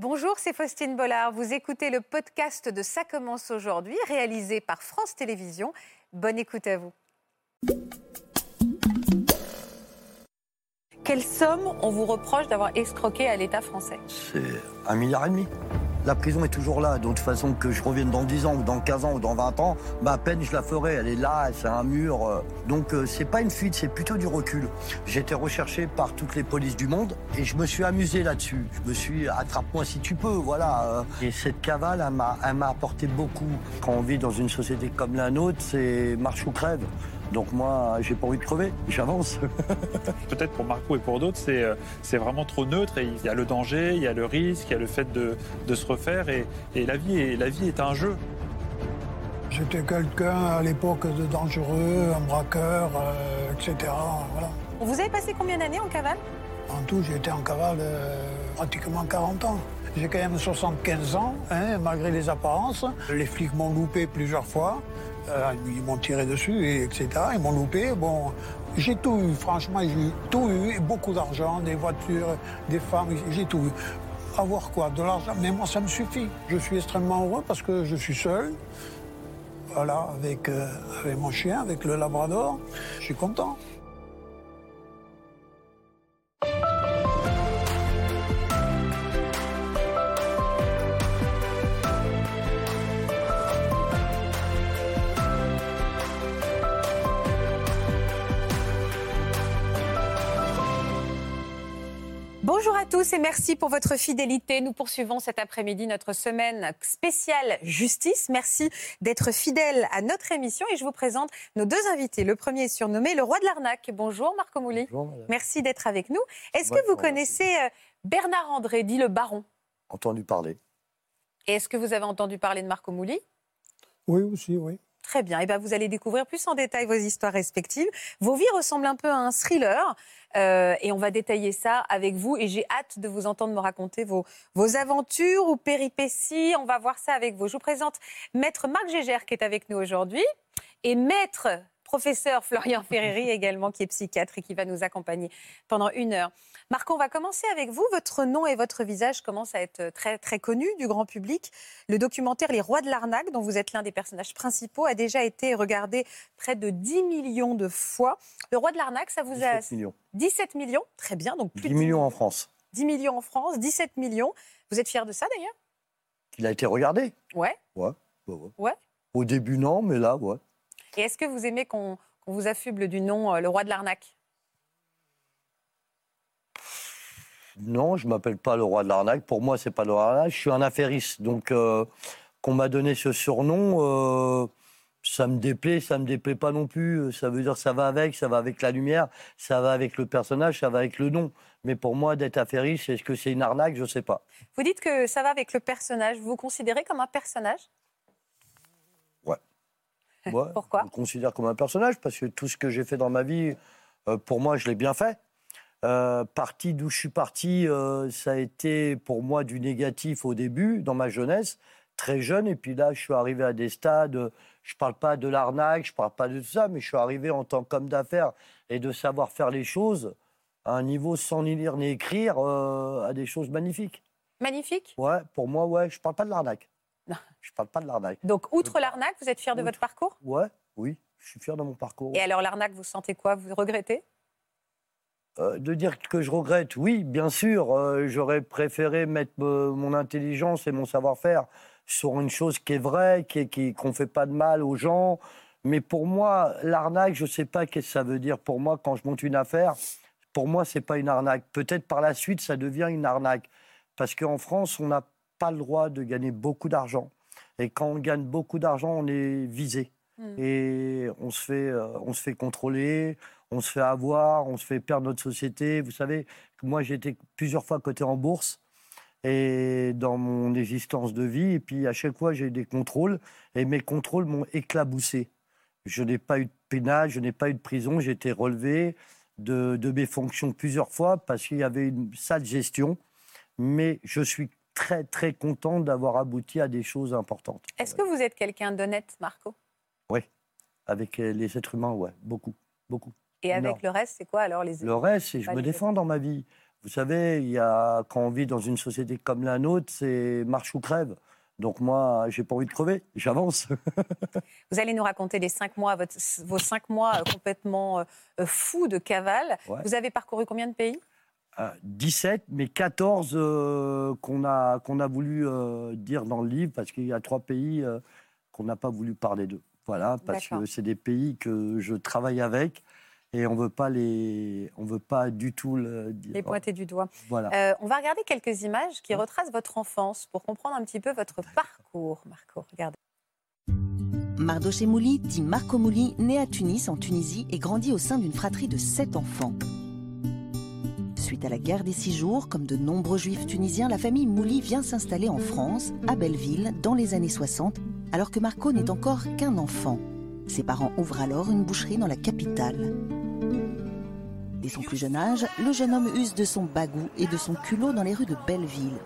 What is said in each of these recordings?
Bonjour, c'est Faustine Bollard. Vous écoutez le podcast de Ça commence aujourd'hui, réalisé par France Télévisions. Bonne écoute à vous. Quelle somme on vous reproche d'avoir escroqué à l'État français? C'est un milliard et demi. La prison est toujours là. De toute façon, que je revienne dans 10 ans, ou dans 15 ans, ou dans 20 ans, ma peine, je la ferai. Elle est là, c'est un mur. euh. Donc, euh, c'est pas une fuite, c'est plutôt du recul. J'ai été recherché par toutes les polices du monde et je me suis amusé là-dessus. Je me suis attrape-moi si tu peux, voilà. euh. Et cette cavale, elle m'a elle m'a apporté beaucoup. Quand on vit dans une société comme la nôtre, c'est marche ou crève. Donc, moi, j'ai pas envie de crever, j'avance. Peut-être pour Marco et pour d'autres, c'est euh, c'est vraiment trop neutre et il y a le danger, il y a le risque, il y a le fait de, de se refaire et, et la, vie est, la vie est un jeu. J'étais quelqu'un à l'époque de dangereux, un braqueur, euh, etc. Voilà. Vous avez passé combien d'années en cavale? En tout, j'ai été en cavale euh, pratiquement 40 ans. J'ai quand même 75 ans, hein, malgré les apparences. Les flics m'ont loupé plusieurs fois. Euh, ils m'ont tiré dessus, et etc. Ils m'ont loupé. Bon, j'ai tout eu, franchement, j'ai tout eu. Beaucoup d'argent, des voitures, des femmes, j'ai tout eu. Avoir quoi De l'argent Mais moi, ça me suffit. Je suis extrêmement heureux parce que je suis seul. Voilà, avec, euh, avec mon chien, avec le labrador. Je suis content. Bonjour à tous et merci pour votre fidélité. Nous poursuivons cet après-midi notre semaine spéciale justice. Merci d'être fidèle à notre émission et je vous présente nos deux invités. Le premier est surnommé le roi de l'arnaque. Bonjour Marco Mouli. Bonjour. Merci d'être avec nous. Est-ce que vous connaissez euh, Bernard André, dit le baron? Entendu parler. Et est-ce que vous avez entendu parler de Marco Mouli? Oui, aussi, oui. Très bien. Et ben, vous allez découvrir plus en détail vos histoires respectives. Vos vies ressemblent un peu à un thriller. euh, et on va détailler ça avec vous. Et j'ai hâte de vous entendre me raconter vos, vos aventures ou péripéties. On va voir ça avec vous. Je vous présente Maître Marc Gégère qui est avec nous aujourd'hui. Et Maître professeur Florian Ferreri également, qui est psychiatre et qui va nous accompagner pendant une heure. Marc, on va commencer avec vous. Votre nom et votre visage commencent à être très, très connus du grand public. Le documentaire Les Rois de l'arnaque, dont vous êtes l'un des personnages principaux, a déjà été regardé près de 10 millions de fois. Le Roi de l'arnaque, ça vous a... 17 millions. 17 millions Très bien, donc plus 10 de millions en France. 10 millions en France, 17 millions. Vous êtes fier de ça d'ailleurs? Il a été regardé? Ouais. Ouais. ouais, ouais. Ouais. Au début, non, mais là, ouais. Et est-ce que vous aimez qu'on vous affuble du nom euh, Le Roi de l'arnaque? Non, je m'appelle pas le roi de l'arnaque. Pour moi, c'est pas le roi de l'arnaque. Je suis un affairiste. Donc, euh, qu'on m'a donné ce surnom, euh, ça me déplaît, ça me déplaît pas non plus. Ça veut dire ça va avec, ça va avec la lumière, ça va avec le personnage, ça va avec le nom. Mais pour moi, d'être affairiste, est-ce que c'est une arnaque? Je sais pas. Vous dites que ça va avec le personnage. Vous vous considérez comme un personnage? Pourquoi Je me considère comme un personnage parce que tout ce que j'ai fait dans ma vie, euh, pour moi, je l'ai bien fait. Euh, parti d'où je suis parti, euh, ça a été pour moi du négatif au début, dans ma jeunesse, très jeune. Et puis là, je suis arrivé à des stades. Je parle pas de l'arnaque, je parle pas de tout ça, mais je suis arrivé en tant qu'homme d'affaires et de savoir faire les choses à un niveau sans ni lire ni écrire, euh, à des choses magnifiques. Magnifique? Ouais, pour moi, ouais, je parle pas de l'arnaque. Je parle pas de l'arnaque. Donc, outre l'arnaque, vous êtes fier de votre parcours? Ouais, oui, je suis fier de mon parcours. Et alors, l'arnaque, vous sentez quoi? Vous regrettez? Euh, de dire que je regrette, oui, bien sûr. euh, J'aurais préféré mettre euh, mon intelligence et mon savoir-faire sur une chose qui est vraie, qui est- qui- qu'on ne fait pas de mal aux gens. Mais pour moi, l'arnaque, je ne sais pas qu'est-ce que ça veut dire pour moi quand je monte une affaire. Pour moi, ce n'est pas une arnaque. Peut-être par la suite, ça devient une arnaque. Parce qu'en France, on n'a pas le droit de gagner beaucoup d'argent. Et quand on gagne beaucoup d'argent, on est visé. Hmm. Et on se, fait, euh, on se fait contrôler, on se fait avoir, on se fait perdre notre société. Vous savez, moi, j'ai été plusieurs fois coté en bourse et dans mon existence de vie. Et puis, à chaque fois, j'ai eu des contrôles. Et mes contrôles m'ont éclaboussé. Je n'ai pas eu de pénal, je n'ai pas eu de prison. J'ai été relevé de, de mes fonctions plusieurs fois parce qu'il y avait une sale gestion. Mais je suis très, très content d'avoir abouti à des choses importantes. Est-ce que vous êtes quelqu'un d'honnête, Marco? Avec euh, les êtres humains, ouais, beaucoup, beaucoup. Et avec Non. le reste, c'est quoi alors les Le reste, c'est je me défends dans ma vie. Vous savez, il y a, quand on vit dans une société comme la nôtre, c'est marche ou crève. Donc moi, j'ai pas envie de crever, j'avance. Vous allez nous raconter les cinq mois, votre- vos cinq mois euh, complètement euh, fous de cavale. Ouais. Vous avez parcouru combien de pays? 17, mais 14 euh, qu'on a, qu'on a voulu euh, dire dans le livre, parce qu'il y a trois pays euh, qu'on n'a pas voulu parler d'eux. Voilà, parce que c'est des pays que je travaille avec et on veut pas les, on veut pas du tout le dire. Les pointer du doigt. Voilà. Euh, on va regarder quelques images qui Ouais. retracent votre enfance pour comprendre un petit peu votre parcours, Marco. Regardez. Mardoché Mouli, dit Marco Mouli, né à Tunis, en Tunisie, et grandit au sein d'une fratrie de sept enfants. Suite à la guerre des six jours, comme de nombreux juifs tunisiens, la famille Mouli vient s'installer en France, à Belleville, dans les années 60, alors que Marco n'est encore qu'un enfant. Ses parents ouvrent alors une boucherie dans la capitale. Dès son plus jeune âge, le jeune homme use de son bagou et de son culot dans les rues de Belleville.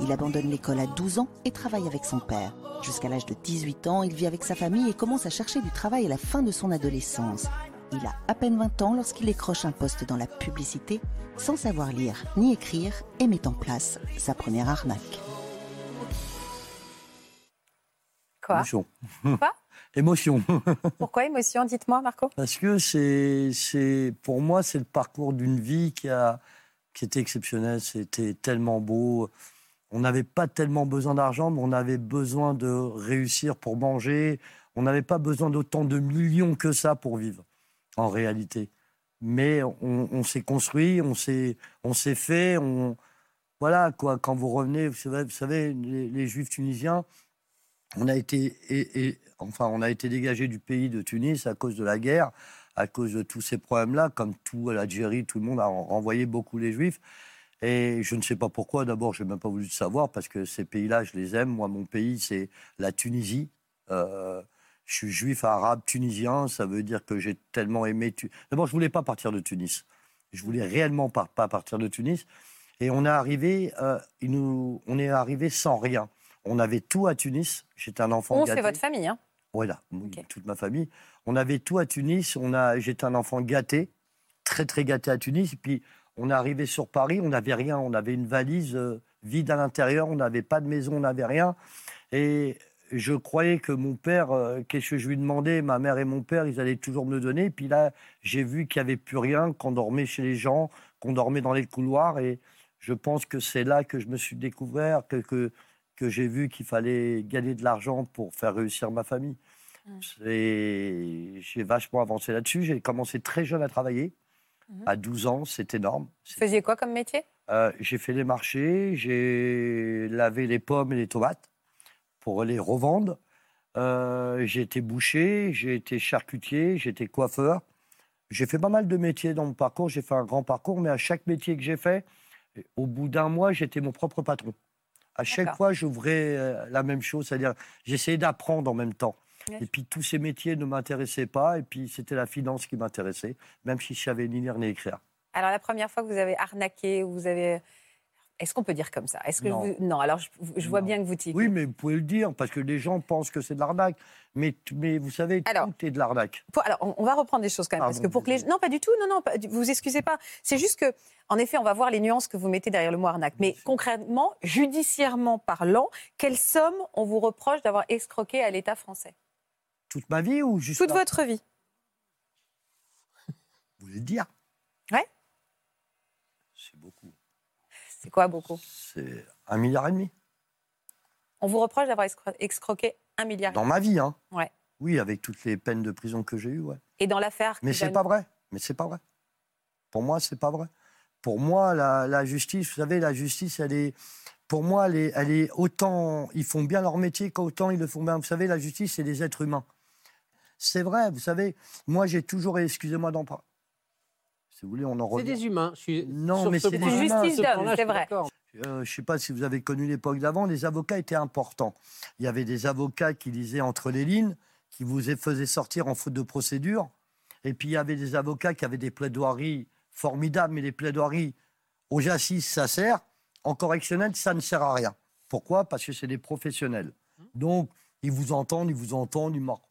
Il abandonne l'école à 12 ans et travaille avec son père. Jusqu'à l'âge de 18 ans, il vit avec sa famille et commence à chercher du travail à la fin de son adolescence. Il a à peine 20 ans lorsqu'il décroche un poste dans la publicité, sans savoir lire ni écrire, et met en place sa première arnaque. Quoi? Émotion. Quoi? Émotion. Pourquoi émotion? Dites-moi, Marco. Parce que c'est, c'est, pour moi, c'est le parcours d'une vie qui, a, qui était exceptionnelle. C'était tellement beau. On n'avait pas tellement besoin d'argent, mais on avait besoin de réussir pour manger. On n'avait pas besoin d'autant de millions que ça pour vivre, en réalité. Mais on, s'est construit, on s'est, on s'est fait. Voilà, quoi. Quand vous revenez, vous savez, les, Juifs tunisiens, on a été, et, enfin, on a été dégagé du pays de Tunis à cause de la guerre, à cause de tous ces problèmes-là, comme tout l'Algérie, tout le monde a renvoyé beaucoup les Juifs. Et je ne sais pas pourquoi. D'abord, je n'ai même pas voulu le savoir parce que ces pays-là, je les aime. Moi, mon pays, c'est la Tunisie. Euh, je suis juif arabe tunisien. Ça veut dire que j'ai tellement aimé. Tu- D'abord, je voulais pas partir de Tunis. Je voulais réellement pas, pas partir de Tunis. Et on est arrivé, euh, il nous, on est arrivé sans rien. On avait tout à Tunis. J'étais un enfant On, gâté. c'est votre famille. Hein? Voilà, toute ma famille. On avait tout à Tunis. On a, j'étais un enfant gâté, très très gâté à Tunis. Et puis on est arrivé sur Paris, on n'avait rien. On avait une valise euh, vide à l'intérieur. On n'avait pas de maison, on n'avait rien. Et je croyais que mon père, euh, qu'est-ce que je lui demandais, ma mère et mon père, ils allaient toujours me le donner. Et puis là, j'ai vu qu'il n'y avait plus rien, qu'on dormait chez les gens, qu'on dormait dans les couloirs. Et je pense que c'est là que je me suis découvert, que, que, que j'ai vu qu'il fallait gagner de l'argent pour faire réussir ma famille. Et J'ai vachement avancé là-dessus. J'ai commencé très jeune à travailler. Mhm. À 12 ans, c'est énorme. Vous faisiez quoi comme métier? Euh, j'ai fait les marchés, j'ai lavé les pommes et les tomates pour les revendre. Euh, j'ai été boucher, j'ai été charcutier, j'ai été coiffeur. J'ai fait pas mal de métiers dans mon parcours. J'ai fait un grand parcours, mais à chaque métier que j'ai fait, au bout d'un mois, j'étais mon propre patron. À chaque fois, j'ouvrais euh, la même chose, c'est-à-dire j'essayais d'apprendre en même temps. Et puis tous ces métiers ne m'intéressaient pas, et puis c'était la finance qui m'intéressait, même si je savais ni lire ni écrire. Alors, la première fois que vous avez arnaqué, ou vous avez. Est-ce qu'on peut dire comme ça? Est-ce que Non. vous- non. Alors, je, je vois Non. bien que vous tiquez. Oui, mais vous pouvez le dire, parce que les gens pensent que c'est de l'arnaque. Mais, mais vous savez, Alors- tout est de l'arnaque. Alors, on, on va reprendre des choses quand même, parce que pour que les non, pas du tout, non, non, pas- vous excusez pas. C'est juste que, en effet, on va voir les nuances que vous mettez derrière le mot arnaque. Mais concrètement, judiciairement parlant, quelle somme on vous reproche d'avoir escroqué à l'État français? Toute ma vie ou juste Toute votre vie. Vous voulez le dire? Ouais. C'est beaucoup. C'est quoi beaucoup? C'est un milliard et demi. On vous reproche d'avoir escro- escroqué un milliard. Dans ma vie, hein Ouais. Oui, avec toutes les peines de prison que j'ai eues, ouais. Et dans l'affaire. Mais c'est pas vrai. Mais c'est pas vrai. Pour moi, c'est pas vrai. Pour moi, la, la justice, vous savez, la justice, elle est. Pour moi, elle est, elle est autant. Ils font bien leur métier qu'autant ils le font bien. Vous savez, la justice, c'est des êtres humains. C'est vrai, vous savez. Moi, j'ai toujours. Excusez-moi d'en parler. Si vous voulez, on en C'est revient. des humains. Je suis Non, sur mais ce c'est des humains. Justice d'homme, c'est vrai. Euh, je ne sais pas si vous avez connu l'époque d'avant, les avocats étaient importants. Il y avait des avocats qui lisaient entre les lignes, qui vous faisaient sortir en faute de procédure. Et puis il y avait des avocats qui avaient des plaidoiries formidables, mais les plaidoiries aux assises, ça sert. En correctionnel, ça ne sert à rien. Pourquoi? Parce que c'est des professionnels. Donc, ils vous entendent, ils vous entendent, ils mordent.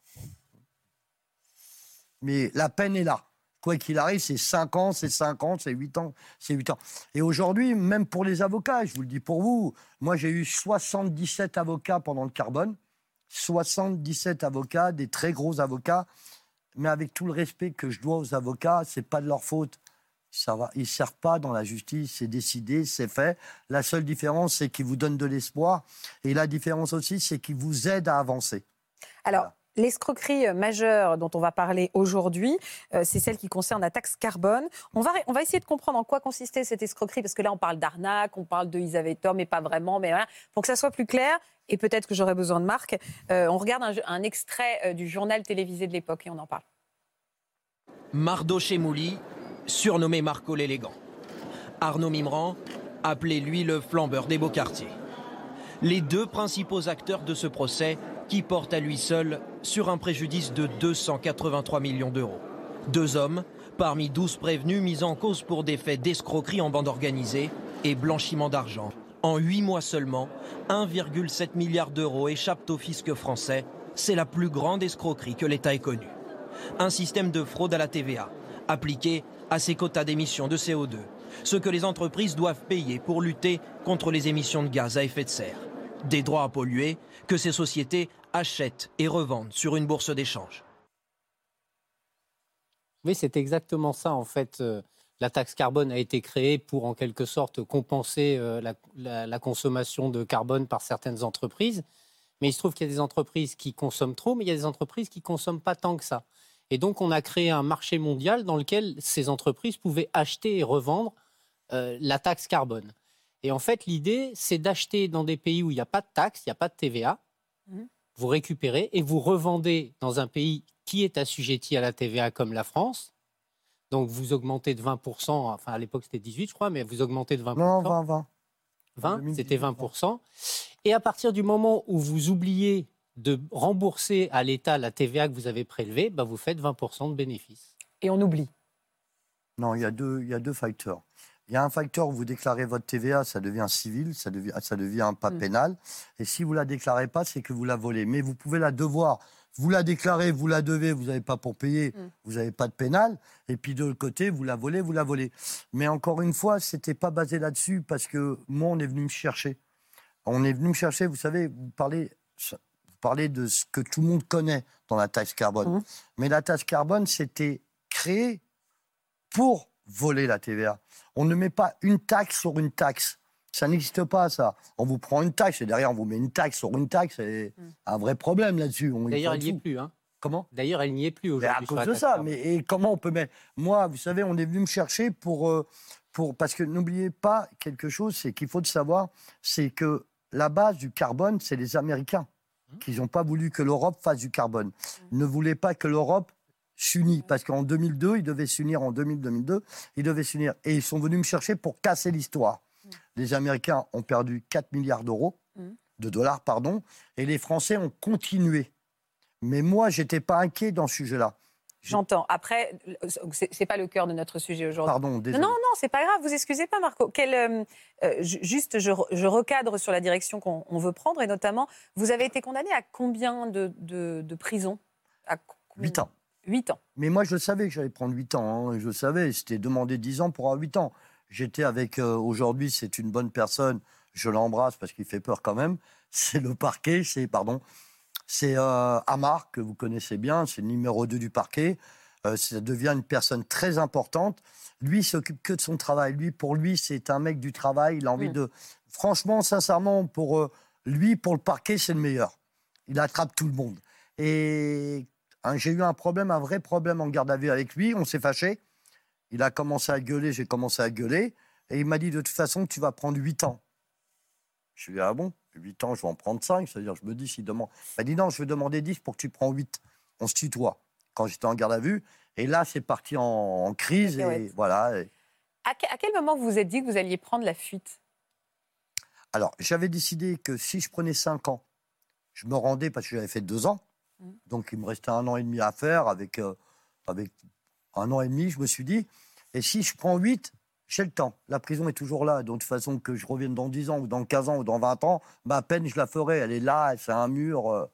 Mais la peine est là. Quoi qu'il arrive, c'est 5 ans, c'est 5 ans, c'est 8 ans, c'est 8 ans. Et aujourd'hui, même pour les avocats, je vous le dis pour vous, moi j'ai eu 77 avocats pendant le carbone, 77 avocats, des très gros avocats, mais avec tout le respect que je dois aux avocats, c'est pas de leur faute. Ça va, ils ne servent pas dans la justice, c'est décidé, c'est fait. La seule différence, c'est qu'ils vous donnent de l'espoir. Et la différence aussi, c'est qu'ils vous aident à avancer. Alors, L'escroquerie majeure dont on va parler aujourd'hui, euh, c'est celle qui concerne la taxe carbone. On va, essayer de comprendre en quoi consistait cette escroquerie, parce que là, on parle d'arnaque, on parle de ils avaient tort, mais pas vraiment. Pour que ça soit plus clair, et peut-être que j'aurai besoin de Marc, euh, on regarde un, extrait euh, du journal télévisé de l'époque et on en parle. Mardo Chemouli, surnommé Marco l'élégant. Arnaud Mimran, appelé lui le flambeur des beaux quartiers. Les deux principaux acteurs de ce procès qui porte à lui seul sur un préjudice de 283 millions d'euros. Deux hommes, parmi 12 prévenus mis en cause pour des faits d'escroquerie en bande organisée et blanchiment d'argent. En huit mois seulement, 1,7 milliard d'euros échappent au fisc français. C'est la plus grande escroquerie que l'État ait connue. Un système de fraude à la TVA, appliqué à ses quotas d'émissions de CO2, ce que les entreprises doivent payer pour lutter contre les émissions de gaz à effet de serre. Des droits à polluer que ces sociétés achètent et revendent sur une bourse d'échange. Oui, c'est exactement ça. En fait, euh, la taxe carbone a été créée pour, en quelque sorte, compenser euh, la, consommation de carbone par certaines entreprises. Mais il se trouve qu'il y a des entreprises qui consomment trop, mais il y a des entreprises qui ne consomment pas tant que ça. Et donc, on a créé un marché mondial dans lequel ces entreprises pouvaient acheter et revendre euh, la taxe carbone. Et en fait, l'idée, c'est d'acheter dans des pays où il n'y a pas de taxe, il n'y a pas de TVA. Mmh vous récupérez et vous revendez dans un pays qui est assujetti à la TVA comme la France. Donc vous augmentez de 20%, enfin à l'époque c'était 18 je crois, mais vous augmentez de 20%. Non, 20, 20. 20, c'était 20%. Et à partir du moment où vous oubliez de rembourser à l'État la TVA que vous avez prélevée, bah vous faites 20% de bénéfices. Et on oublie Non, il y a deux, il y a deux facteurs. Il y a un facteur où vous déclarez votre TVA, ça devient civil, ça devient, ça devient pas mm. pénal. Et si vous la déclarez pas, c'est que vous la volez. Mais vous pouvez la devoir. Vous la déclarez, vous la devez, vous n'avez pas pour payer, mm. vous n'avez pas de pénal. Et puis de l'autre côté, vous la volez, vous la volez. Mais encore une fois, c'était pas basé là-dessus parce que moi, on est venu me chercher. On est venu me chercher, vous savez, vous parlez, vous parlez de ce que tout le monde connaît dans la taxe carbone. Mm. Mais la taxe carbone, c'était créé pour voler la TVA. On ne met pas une taxe sur une taxe. Ça n'existe pas, ça. On vous prend une taxe et derrière, on vous met une taxe sur une taxe. C'est mm. un vrai problème là-dessus. D'ailleurs, elle n'y est plus. Hein. Comment? D'ailleurs, elle n'y est plus aujourd'hui. À cause de ça. Mais et comment on peut mettre? Moi, vous savez, on est venu me chercher pour. Euh, pour... Parce que n'oubliez pas quelque chose, c'est qu'il faut le savoir c'est que la base du carbone, c'est les Américains. Mmh. qui n'ont pas voulu que l'Europe fasse du carbone. Mmh. Ils ne voulaient pas que l'Europe s'unit. Parce qu'en 2002, ils devaient s'unir, en 2000-2002, ils devaient s'unir. Et ils sont venus me chercher pour casser l'histoire. Mm. Les Américains ont perdu 4 milliards d'euros, mm. de dollars, pardon, et les Français ont continué. Mais moi, j'étais pas inquiet dans ce sujet-là. J'entends. Après, c'est pas le cœur de notre sujet aujourd'hui. Pardon, désolé. Non, non, c'est pas grave. Vous excusez pas, Marco. Quel, euh, euh, juste, je, recadre sur la direction qu'on veut prendre, et notamment, vous avez été condamné à combien de, de, prison à 8 ans. 8 ans. Mais moi, je savais que j'allais prendre 8 ans. Hein, je savais. C'était demandé 10 ans pour avoir 8 ans. J'étais avec. Euh, aujourd'hui, c'est une bonne personne. Je l'embrasse parce qu'il fait peur quand même. C'est le parquet. C'est, pardon. C'est euh, Amar, que vous connaissez bien. C'est le numéro 2 du parquet. Euh, ça devient une personne très importante. Lui, il s'occupe que de son travail. Lui, pour lui, c'est un mec du travail. Il a envie mm. de. Franchement, sincèrement, pour lui, pour le parquet, c'est le meilleur. Il attrape tout le monde. Et Hein, j'ai eu un problème, un vrai problème en garde à vue avec lui. On s'est fâché. Il a commencé à gueuler, j'ai commencé à gueuler. Et il m'a dit de toute façon, tu vas prendre 8 ans. Je lui ai dit, ah bon? 8 ans, je vais en prendre 5. C'est-à-dire, je me dis, s'il demande. Il m'a dit, non, je vais demander 10 pour que tu prends 8. On se tutoie. Quand j'étais en garde à vue. Et là, c'est parti en, crise. Et voilà. À, quel moment vous vous êtes dit que vous alliez prendre la fuite? Alors, j'avais décidé que si je prenais 5 ans, je me rendais parce que j'avais fait 2 ans. Donc il me restait un an et demi à faire avec, euh, avec un an et demi, je me suis dit. Et si je prends 8, j'ai le temps. La prison est toujours là. Donc de toute façon, que je revienne dans 10 ans ou dans 15 ans ou dans 20 ans, ma peine, je la ferai. Elle est là, c'est un mur. Euh.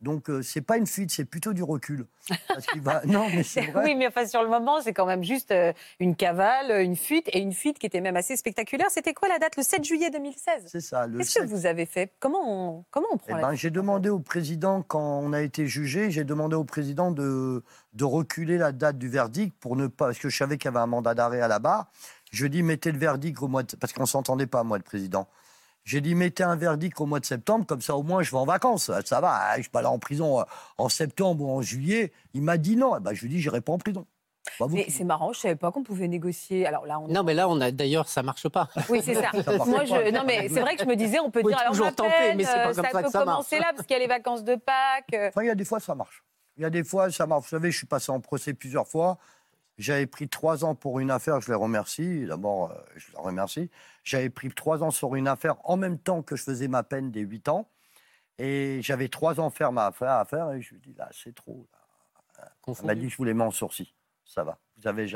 Donc, euh, c'est pas une fuite, c'est plutôt du recul. Parce qu'il va... Non, mais c'est vrai. Oui, mais enfin, sur le moment, c'est quand même juste euh, une cavale, une fuite, et une fuite qui était même assez spectaculaire. C'était quoi la date? Le 7 juillet 2016 C'est ça. le Qu'est-ce que 7 vous avez fait? Comment on, comment on prend Eh la ben, j'ai demandé au président, quand on a été jugé, j'ai demandé au président de, de reculer la date du verdict pour ne pas. Parce que je savais qu'il y avait un mandat d'arrêt à la barre. Je dis, mettez le verdict au mois de. Parce qu'on ne s'entendait pas, moi, le président. J'ai dit, mettez un verdict au mois de septembre, comme ça, au moins, je vais en vacances. Ça va, je ne suis pas là en prison euh, en septembre ou en juillet. Il m'a dit non. Eh ben, je lui ai dit, j'irai pas en prison. Mais qui- c'est marrant, je ne savais pas qu'on pouvait négocier. Alors là, on Non, mais là, on a d'ailleurs, ça marche pas. Oui, c'est ça. Ça marche Moi, pas. je... Non, mais c'est vrai que je me disais, on peut dire, alors ma tenter, mais c'est pas euh, comme ça ça peut que ça marche. commencer là, parce qu'il y a les vacances de Pâques. Enfin, il y a des fois, ça marche. Il y a des fois, ça marche. Vous savez, je suis passé en procès plusieurs fois. J'avais pris trois ans pour une affaire, je les remercie. D'abord, euh, je les remercie. J'avais pris trois ans sur une affaire en même temps que je faisais ma peine des huit ans. Et j'avais trois ans à faire à faire et je lui ai dit, là, c'est trop. là. Elle m'a dit, je vous les mets en sourcil. Ça va. Vous avez,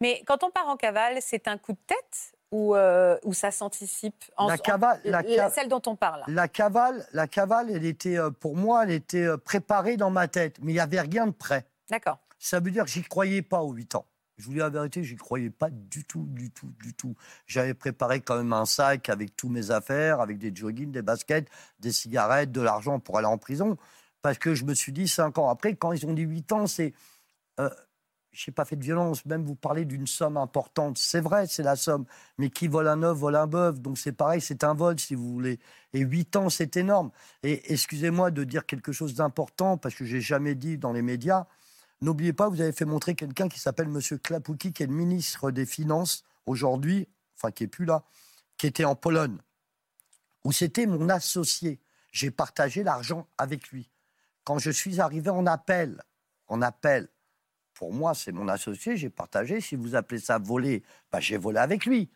Mais quand on part en cavale, c'est un coup de tête ou, euh, ou ça s'anticipe en- La en- cavale- la ca- Celle dont on parle? La cavale, la cavale, elle était, euh, pour moi, elle était préparée dans ma tête. Mais il n'y avait rien de prêt. D'accord. Ça veut dire que j'y croyais pas aux 8 ans. Je vous dis la vérité, j'y croyais pas du tout, du tout, du tout. J'avais préparé quand même un sac avec tous mes affaires, avec des joggings, des baskets, des cigarettes, de l'argent pour aller en prison. Parce que je me suis dit, 5 ans après, quand ils ont dit 8 ans, c'est... Euh, je n'ai pas fait de violence, même vous parlez d'une somme importante. C'est vrai, c'est la somme. Mais qui vole un œuf, vole un bœuf. Donc c'est pareil, c'est un vol, si vous voulez. Et 8 ans, c'est énorme. Et excusez-moi de dire quelque chose d'important, parce que j'ai jamais dit dans les médias. N'oubliez pas, vous avez fait montrer quelqu'un qui s'appelle M. Klapouki, qui est le ministre des Finances aujourd'hui, enfin qui est plus là, qui était en Pologne, où c'était mon associé. J'ai partagé l'argent avec lui. Quand je suis arrivé en appel, en appel, pour moi, c'est mon associé, j'ai partagé. Si vous appelez ça voler, bah, j'ai volé avec lui.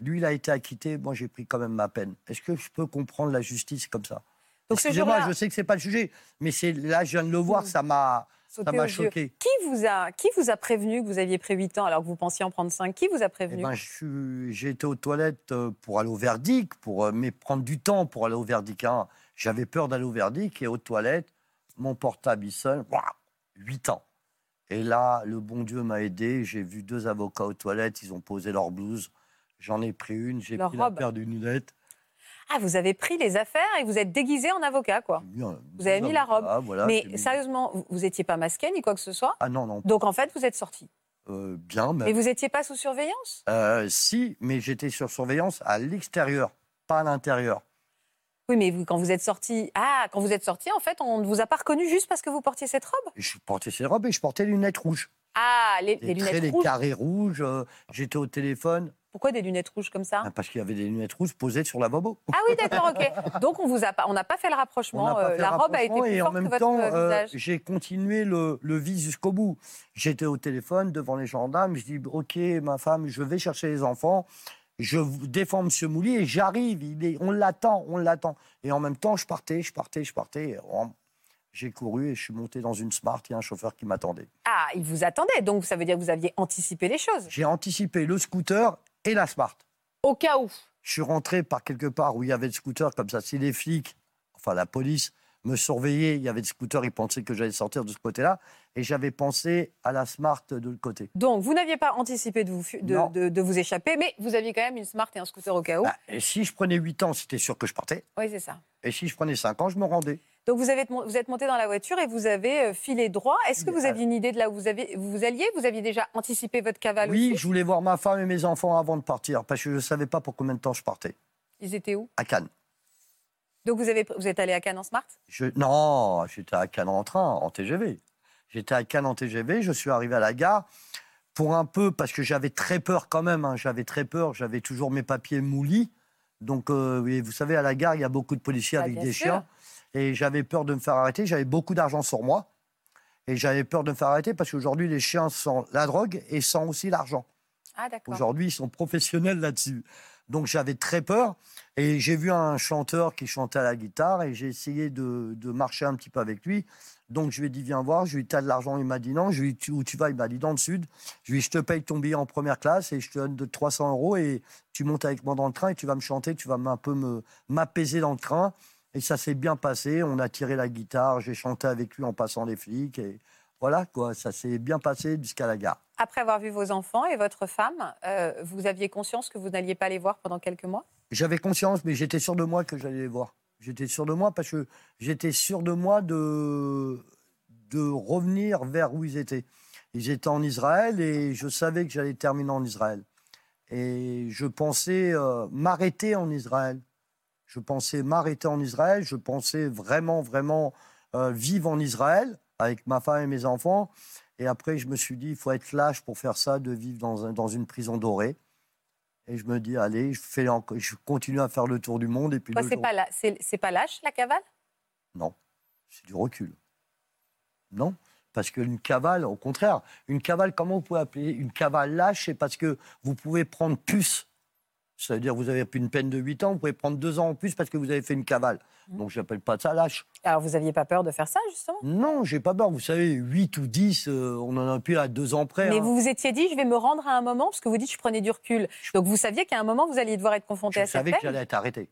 Lui, il a été acquitté, moi, j'ai pris quand même ma peine. Est-ce que je peux comprendre la justice comme ça? Ce Excusez-moi, je sais que c'est pas le sujet, mais c'est là, je viens de le voir, ça m'a, ça m'a choqué. Qui vous, a, qui vous a prévenu que vous aviez pris 8 ans alors que vous pensiez en prendre 5 Qui vous a Eh prévenu ben, je suis- j'ai été aux toilettes euh, pour aller au verdict, pour euh, mais prendre du temps pour aller au verdict. hein. J'avais peur d'aller au verdict et aux toilettes, mon portable il sonne, 8 ans. Et là, le bon Dieu m'a aidé. J'ai vu deux avocats aux toilettes, ils ont posé leur blouse. J'en ai pris une, j'ai pris robe. la paire de lunettes. Ah, vous avez pris les affaires et vous êtes déguisé en avocat, quoi. Vous avez mis la robe. voilà, Mais mis- sérieusement, vous- n'étiez pas masqué ni quoi que ce soit. Ah non, non, Donc en fait, vous êtes sorti. euh, bien, mais Mais vous n'étiez pas sous surveillance? Euh, si, mais j'étais sur surveillance à l'extérieur, pas à l'intérieur. Oui, mais vous, quand vous êtes sorti, ah, quand vous êtes sorti, en fait, on ne vous a pas reconnu juste parce que vous portiez cette robe? Je portais ces robes et je portais des lunettes rouges. Ah, les, traits, lunettes des rouges. carrés rouges. euh, J'étais au téléphone Pourquoi des lunettes rouges comme ça hein, parce qu'il y avait des lunettes rouges posées sur la bobo. Ah oui, d'accord, ok. Donc on vous a pas, on n'a pas fait le rapprochement. pas euh, fait la le robe a été plus et en forte même que votre temps, euh, j'ai continué le, le vice jusqu'au bout. J'étais au téléphone devant les gendarmes. Je dis OK, ma femme, je vais chercher les enfants. Je défends M. Moulier et j'arrive. Il est, on l'attend, on l'attend. Et en même temps, je partais, je partais, je partais. J'ai couru et je suis monté dans une Smart. Il y a un chauffeur qui m'attendait. Ah, il vous attendait, donc ça veut dire que vous aviez anticipé les choses. J'ai anticipé le scooter et la Smart. Au cas où. Je suis rentré par quelque part où il y avait le scooter, comme ça, si les flics, enfin la police, me surveillaient, il y avait le scooter, ils pensaient que j'allais sortir de ce côté-là, et j'avais pensé à la Smart de l'autre côté. Donc vous n'aviez pas anticipé de vous, de vous échapper, mais vous aviez quand même une Smart et un scooter au cas où. Bah, et si je prenais 8 ans, c'était sûr que je partais, Oui, c'est ça. et si je prenais 5 ans, je me rendais. Donc vous, avez, vous êtes monté dans la voiture et vous avez euh, filé droit. Est-ce que vous aviez une idée de là où vous, avez, vous alliez? Vous aviez déjà anticipé votre cavale Oui, je voulais voir ma femme et mes enfants avant de partir, parce que je ne savais pas pour combien de temps je partais. Ils étaient où? À Cannes. Donc vous, avez, vous êtes allé à Cannes en Smart? Je- Non, j'étais à Cannes en train, en TGV. J'étais à Cannes en TGV, je suis arrivé à la gare pour un peu, parce que j'avais très peur quand même, hein, j'avais très peur, j'avais toujours mes papiers moulis. Donc, euh, oui, vous savez, à la gare, il y a beaucoup de policiers Ah, avec des sûr. chiens. Et j'avais peur de me faire arrêter, j'avais beaucoup d'argent sur moi. Et j'avais peur de me faire arrêter parce qu'aujourd'hui, les chiens sentent la drogue et sentent aussi l'argent. Ah. Aujourd'hui, ils sont professionnels là-dessus. Donc j'avais très peur. Et j'ai vu un chanteur qui chantait à la guitare et j'ai essayé de, de marcher un petit peu avec lui. Donc je lui ai dit, viens voir. Je lui ai dit, t'as de l'argent? Il m'a dit non. Je lui ai dit, où tu vas? Il m'a dit, dans le sud. Je lui ai dit, je te paye ton billet en première classe et je te donne de 300 euros et tu montes avec moi dans le train et tu vas me chanter, tu vas un peu me- m'apaiser dans le train. Et ça s'est bien passé. On a tiré la guitare, j'ai chanté avec lui en passant les flics. Et voilà, quoi, ça s'est bien passé jusqu'à la gare. Après avoir vu vos enfants et votre femme, euh, vous aviez conscience que vous n'alliez pas les voir pendant quelques mois? J'avais conscience, mais j'étais sûr de moi que j'allais les voir. J'étais sûr de moi parce que j'étais sûr de moi de, de revenir vers où ils étaient. Ils étaient en Israël et je savais que j'allais terminer en Israël. Et je pensais euh, m'arrêter en Israël. Je pensais m'arrêter en Israël. Je pensais vraiment, vraiment euh, vivre en Israël avec ma femme et mes enfants. Et après, je me suis dit, il faut être lâche pour faire ça, de vivre dans, un- dans une prison dorée. Et je me dis, allez, je, fais encore- je continue à faire le tour du monde. Et puis c'est pas, la- c'est- c'est pas lâche, la cavale? Non, c'est du recul. Non, parce qu'une cavale, au contraire, une cavale, comment vous pouvez appeler une cavale lâche? C'est parce que vous pouvez prendre plus. Ça veut dire que vous avez une peine de 8 ans, vous pouvez prendre 2 ans en plus parce que vous avez fait une cavale. Mmh. Donc je n'appelle pas ça lâche. Alors, vous aviez pas peur de faire ça, justement? Non, j'ai pas peur. Vous savez, 8 ou 10, euh, on en a plus à 2 ans près. Mais hein. vous vous étiez dit, je vais me rendre à un moment, parce que vous dites, je prenais du recul. Donc, vous saviez qu'à un moment, vous alliez devoir être confronté Je à cette savais que peine? j'allais être arrêté.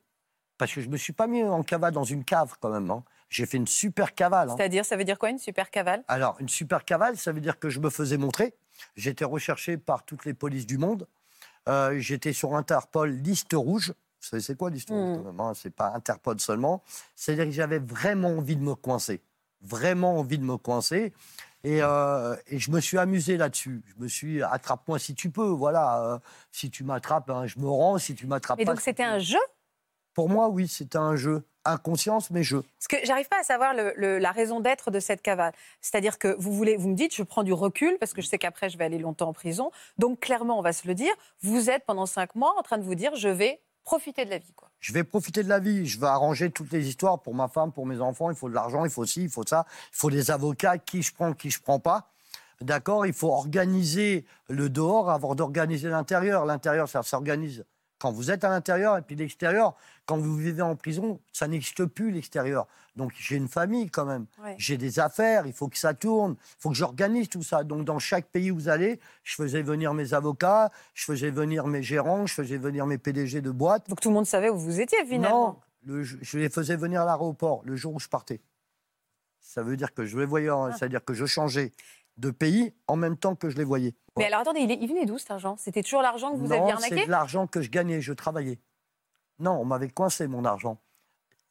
Parce que je ne me suis pas mis en cavale dans une cave quand même. hein. J'ai fait une super cavale. hein. C'est-à-dire, ça veut dire quoi, une super cavale? Alors, une super cavale, ça veut dire que je me faisais montrer. J'étais recherché par toutes les polices du monde. Euh, J'étais sur Interpol liste rouge. Vous savez, c'est quoi liste rouge Mm. même, hein? C'est pas Interpol seulement. C'est-à-dire que j'avais vraiment envie de me coincer. Vraiment envie de me coincer. Et, euh, et je me suis amusé là-dessus. Je me suis attrape-moi si tu peux. Voilà. euh, si tu m'attrapes, hein, je me rends. Si tu m'attrapes pas. donc, si c'était un jeu? Pour moi, oui, c'était un jeu. Inconscience, mais jeu. Parce que j'arrive pas à savoir le- le- la raison d'être de cette cavale. C'est-à-dire que vous voulez, vous me dites, je prends du recul parce que je sais qu'après je vais aller longtemps en prison. Donc clairement, on va se le dire, vous êtes pendant cinq mois en train de vous dire, je vais profiter de la vie, quoi. Je vais profiter de la vie. Je vais arranger toutes les histoires pour ma femme, pour mes enfants. Il faut de l'argent, il faut ci, il faut ça. Il faut des avocats, qui je prends, qui je prends pas. D'accord? Il faut organiser le dehors avant d'organiser l'intérieur. L'intérieur, ça s'organise quand vous êtes à l'intérieur. Et puis l'extérieur, quand vous vivez en prison, ça n'existe plus l'extérieur. Donc j'ai une famille quand même. Ouais. J'ai des affaires, il faut que ça tourne, il faut que j'organise tout ça. Donc dans chaque pays où vous allez, je faisais venir mes avocats, je faisais venir mes gérants, je faisais venir mes PDG de boîte. Donc tout le monde savait où vous étiez finalement. Non, le- je les faisais venir à l'aéroport le jour où je partais. Ça veut dire que je les voyais, Ah. c'est-à-dire que je changeais de pays en même temps que je les voyais. Mais alors attendez, il, est- il venait d'où cet argent? C'était toujours l'argent que vous non, aviez c'est arnaqué de l'argent que je gagnais, je travaillais. Non, on m'avait coincé mon argent.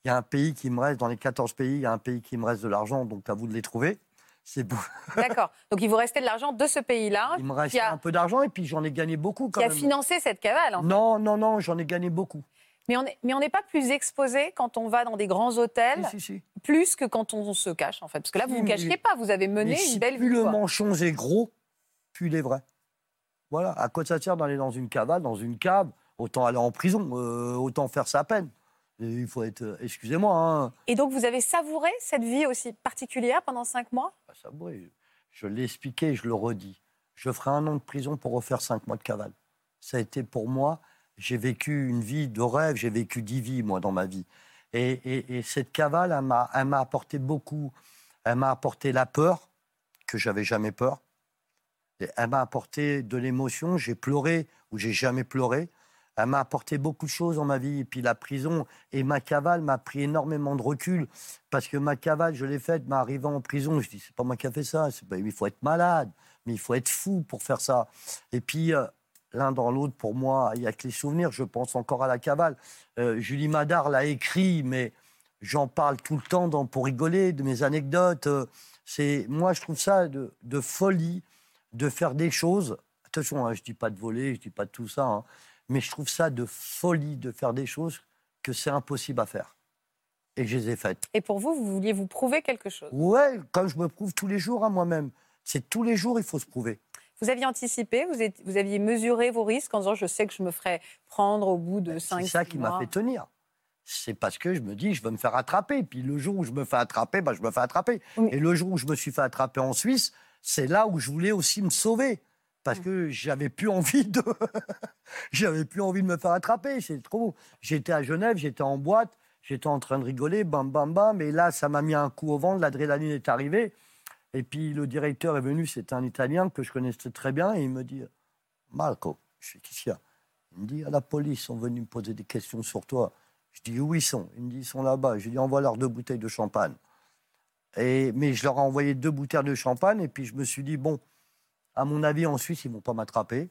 Il y a un pays qui me reste, dans les 14 pays, il y a un pays qui me reste de l'argent, donc à vous de les trouver. C'est beau. D'accord. Donc il vous restait de l'argent de ce pays-là Il me restait a, un peu d'argent et puis j'en ai gagné beaucoup quand qui a même. financé cette cavale. en fait. Non, non, non, j'en ai gagné beaucoup. Mais on n'est pas plus exposé quand on va dans des grands hôtels, Si, si, si. plus que quand on se cache en fait. Parce que là, vous ne vous cachiez pas, vous avez mené une belle plus vie. le quoi. manchon est gros, plus il est vrai. Voilà. À quoi ça sert d'aller dans une cavale, dans une cave? Autant aller en prison, euh, autant faire sa peine. Et il faut être. euh, Excusez-moi, hein. Et donc vous avez savouré cette vie aussi particulière pendant cinq mois? Sabrer. Je l'ai expliqué, je le redis. Je ferai un an de prison pour refaire cinq mois de cavale. Ça a été pour moi. J'ai vécu une vie de rêve, j'ai vécu dix vies, moi, dans ma vie. Et, et- et cette cavale, elle m'a apporté beaucoup. Elle m'a apporté la peur, que j'avais jamais peur. Et elle m'a apporté de l'émotion. J'ai pleuré ou j'ai jamais pleuré. Elle m'a apporté beaucoup de choses dans ma vie. Et puis la prison et ma cavale m'a pris énormément de recul. Parce que ma cavale, je l'ai faite, mais arrivant en prison, je dis, c'est pas moi qui a fait ça. Pas- Il faut être malade, mais il faut être fou pour faire ça. Et puis, euh, l'un dans l'autre, pour moi, il y a que les souvenirs. Je pense encore à la cavale. Euh, Julie Madar l'a écrit, mais j'en parle tout le temps dans- pour rigoler de mes anecdotes. Euh, C'est Moi, je trouve ça de, de folie de faire des choses. Attention, hein, je dis pas de voler, je dis pas de tout ça. hein, mais je trouve ça de folie de faire des choses que c'est impossible à faire. Et je les ai faites. Et pour vous, vous vouliez vous prouver quelque chose? Ouais, comme je me prouve tous les jours à moi-même. C'est tous les jours, il faut se prouver. Vous aviez anticipé, vous, êtes- vous aviez mesuré vos risques en disant je sais que je me ferai prendre au bout de 5 C'est ça qui m'a fait tenir. C'est parce que je me dis, je veux me faire attraper. Puis le jour où je me fais attraper, bah, je me fais attraper. Oui. Et le jour où je me suis fait attraper en Suisse, c'est là où je voulais aussi me sauver. Parce que j'avais plus envie de, j'avais plus envie de me faire attraper. C'est trop. J'étais à Genève, j'étais en boîte, j'étais en train de rigoler, bam, bam, bam. Et là, ça m'a mis un coup au ventre. L'adrénaline est arrivée. Et puis le directeur est venu. C'était un Italien que je connaissais très bien. Et il me dit, Marco, je suis qu'est-ce Il me dit, la police sont venus me poser des questions sur toi. Je dis où ils sont? Il me dit ils sont là-bas. Je dis envoie-leur deux bouteilles de champagne. Et, mais je leur ai envoyé deux bouteilles de champagne et puis je me suis dit bon, à mon avis en Suisse ils vont pas m'attraper.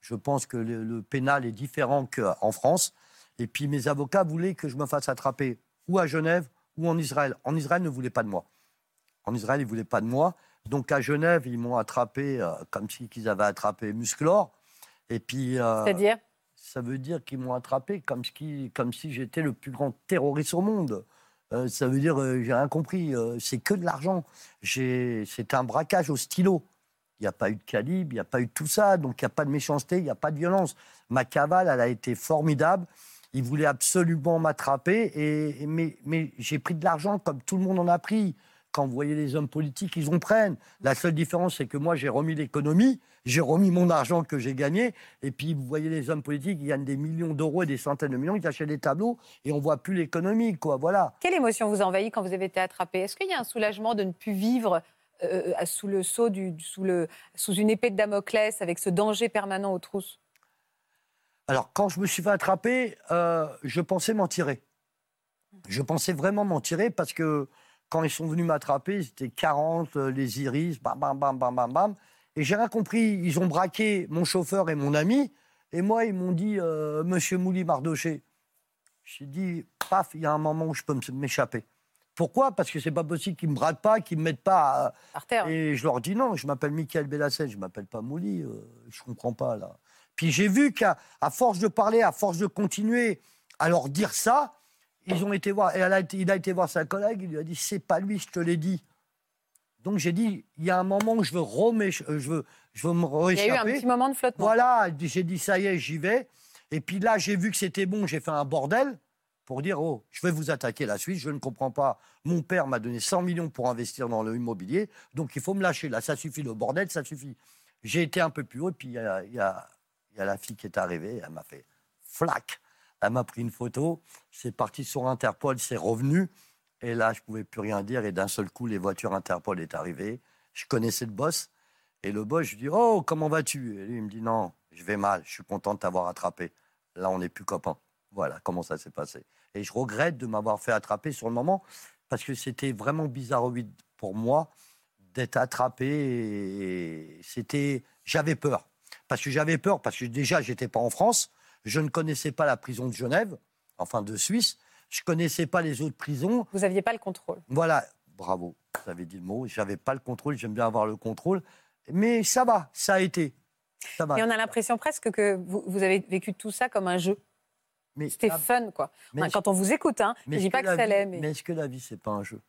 Je pense que le, le pénal est différent qu'en France. Et puis mes avocats voulaient que je me fasse attraper ou à Genève ou en Israël. En Israël, ils ne voulaient pas de moi. En Israël, ils ne voulaient pas de moi. Donc à Genève, ils m'ont attrapé euh, comme si qu'ils avaient attrapé Musclor. Et puis. euh, C'est-à-dire? ça veut dire qu'ils m'ont attrapé comme, qui- comme si j'étais le plus grand terroriste au monde. Euh, ça veut dire, j'ai rien compris, c'est que de l'argent. C'est un braquage au stylo. Il n'y a pas eu de calibre, il n'y a pas eu de tout ça, donc il n'y a pas de méchanceté, il n'y a pas de violence. Ma cavale, elle a été formidable. Ils voulaient absolument m'attraper, et, et- mais, mais j'ai pris de l'argent comme tout le monde en a pris. Quand vous voyez les hommes politiques, ils en prennent. La seule différence, c'est que moi, j'ai remis l'économie, j'ai remis mon argent que j'ai gagné, et puis vous voyez les hommes politiques, ils gagnent des millions d'euros et des centaines de millions, ils achètent des tableaux, et on voit plus l'économie, quoi. Voilà. Quelle émotion vous envahit quand vous avez été attrapé? Est-ce qu'il y a un soulagement de ne plus vivre euh, sous le sceau du, sous, le, sous une épée de Damoclès avec ce danger permanent aux trousses? Alors, quand je me suis fait attraper, euh, je pensais m'en tirer. Je pensais vraiment m'en tirer parce que quand ils sont venus m'attraper, c'était 40, euh, les iris, bam, bam, bam, bam, bam, bam. Et j'ai rien compris. Ils ont braqué mon chauffeur et mon ami. Et moi, ils m'ont dit, euh, Monsieur Mouli Mardoché. J'ai dit, paf, il y a un moment où je peux m'échapper. Pourquoi? Parce que c'est pas possible qu'ils me braquent pas, qu'ils me mettent pas. à- par terre et je leur dis non, je m'appelle Michael Bellassel, je m'appelle pas Mouli, euh, je comprends pas là. Puis j'ai vu qu'à à force de parler, à force de continuer à leur dire ça, ils ont été voir, et elle a été- il a été voir sa collègue, il lui a dit c'est pas lui, je te l'ai dit. Donc j'ai dit, il y a un moment où je veux, euh, je veux, je veux me Il y a eu un petit moment de flottement. Voilà, j'ai dit ça y est, j'y vais. Et puis là, j'ai vu que c'était bon, j'ai fait un bordel pour dire oh, je vais vous attaquer la Suisse, je ne comprends pas. Mon père m'a donné 100 millions pour investir dans l'immobilier, donc il faut me lâcher là, ça suffit le bordel, ça suffit. J'ai été un peu plus haut, et puis y y il y a la fille qui est arrivée, elle m'a fait flac. Elle m'a pris une photo, c'est parti sur Interpol, c'est revenu. Et là, je pouvais plus rien dire. Et d'un seul coup, les voitures Interpol est arrivées. Je connaissais le boss. Et le boss, je lui dis Oh, comment vas-tu? Et lui, il me dit Non, je vais mal. Je suis content de t'avoir attrapé. Là, on n'est plus copains. Voilà comment ça s'est passé. Et je regrette de m'avoir fait attraper sur le moment parce que c'était vraiment bizarroïde pour moi d'être attrapé. C'était, j'avais peur parce que j'avais peur parce que déjà, j'étais pas en France. Je ne connaissais pas la prison de Genève, enfin de Suisse. Je connaissais pas les autres prisons. Vous n'aviez pas le contrôle. Voilà, bravo, vous avez dit le mot. J'avais pas le contrôle, j'aime bien avoir le contrôle. Mais ça va, ça a été. Ça va. Et on a l'impression presque que vous, vous avez vécu tout ça comme un jeu. C'était ah, fun, quoi. mais Enfin, est-ce- quand on vous écoute, hein, je ne dis pas que ça l'est, mais... Mais est-ce que la vie, c'est pas un jeu?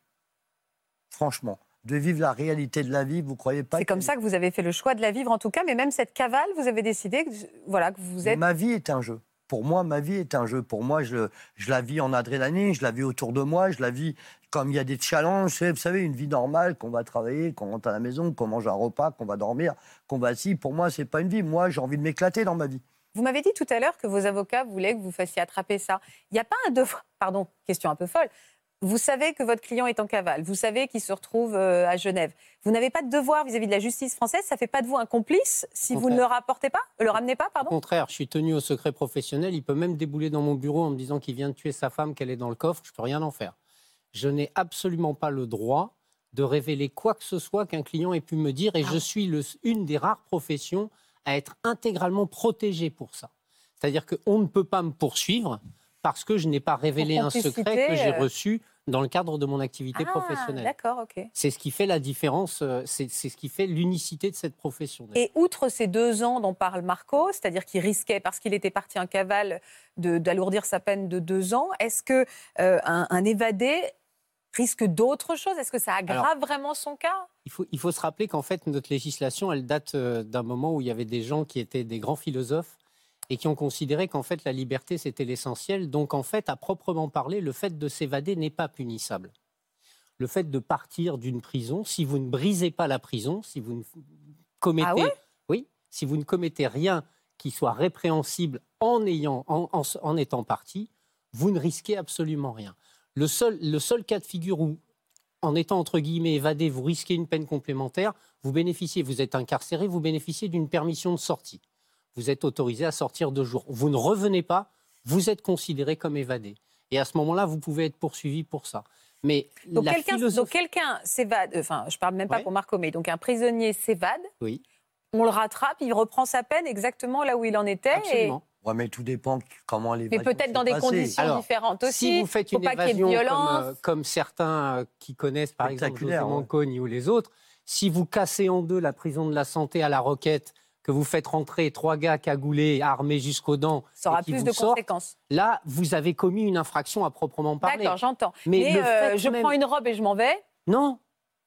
Franchement, de vivre la réalité de la vie, vous croyez pas c'est comme ça que vous avez fait le choix de la vivre, en tout cas. Mais même cette cavale, vous avez décidé que, voilà, que vous êtes... Ma vie est un jeu. Pour moi, ma vie est un jeu. Pour moi, je, je la vis en adrénaline, je la vis autour de moi, je la vis comme il y a des challenges. Vous savez, une vie normale, qu'on va travailler, qu'on rentre à la maison, qu'on mange un repas, qu'on va dormir, qu'on va assis. Pour moi, c'est pas une vie. Moi, j'ai envie de m'éclater dans ma vie. Vous m'avez dit tout à l'heure que vos avocats voulaient que vous fassiez attraper ça. Il n'y a pas un devoir... Pardon, question un peu folle. Vous savez que votre client est en cavale. Vous savez qu'il se retrouve euh, à Genève. Vous n'avez pas de devoir vis-à-vis de la justice française. Ça ne fait pas de vous un complice si Au vous ne le rapportez pas, le ramenez pas, Au pardon contraire, je suis tenu au secret professionnel. Il peut même débouler dans mon bureau en me disant qu'il vient de tuer sa femme, qu'elle est dans le coffre. Je peux rien en faire. Je n'ai absolument pas le droit de révéler quoi que ce soit qu'un client ait pu me dire. Et Ah. je suis le- une des rares professions à être intégralement protégée pour ça. C'est-à-dire qu'on ne peut pas me poursuivre parce que je n'ai pas révélé un secret que j'ai euh. reçu dans le cadre de mon activité Ah, professionnelle. D'accord, ok. C'est ce qui fait la différence, euh, c'est ce qui fait l'unicité de cette profession. Et outre ces deux ans dont parle Marco, c'est-à-dire qu'il risquait, parce qu'il était parti en cavale, d'alourdir sa peine de deux ans, est-ce que euh, un, un évadé risque d'autres choses Est-ce que ça aggrave vraiment son cas? Il faut, il faut se rappeler qu'en fait, notre législation, elle date d'un moment où il y avait des gens qui étaient des grands philosophes et qui ont considéré qu'en fait, la liberté, c'était l'essentiel. Donc, en fait, à proprement parler, le fait de s'évader n'est pas punissable. Le fait de partir d'une prison, si vous ne brisez pas la prison, si vous ne commettez, Ah ouais? Oui, si vous ne commettez rien qui soit répréhensible en, ayant, en, en- en étant parti, vous ne risquez absolument rien. Le seul, le seul cas de figure où, en étant entre guillemets évadé, vous risquez une peine complémentaire, vous bénéficiez, vous êtes incarcéré, vous bénéficiez d'une permission de sortie. Vous êtes autorisé à sortir deux jours. Vous ne revenez pas, vous êtes considéré comme évadé. Et à ce moment-là, vous pouvez être poursuivi pour ça. Mais Donc quelqu'un philosophie- s'évade, enfin je parle même pas Ouais. pour Marco, mais donc un prisonnier s'évade, Oui, on le rattrape, il reprend sa peine exactement là où il en était. et- absolument. Ouais, mais tout dépend comment les Mais peut-être dans des conditions Alors, différentes aussi. Si vous faites une évasion comme, violence. euh, comme certains euh, qui connaissent, par exemple, José ouais. Manconi ou les autres, si vous cassez en deux la prison de la santé à la Roquette, que vous faites rentrer trois gars cagoulés, armés jusqu'aux dents, Ça aura et qui plus vous de conséquences. là, vous avez commis une infraction à proprement parler. D'accord, j'entends. Mais Mais, le euh, fait je même- prends une robe et je m'en vais. Non,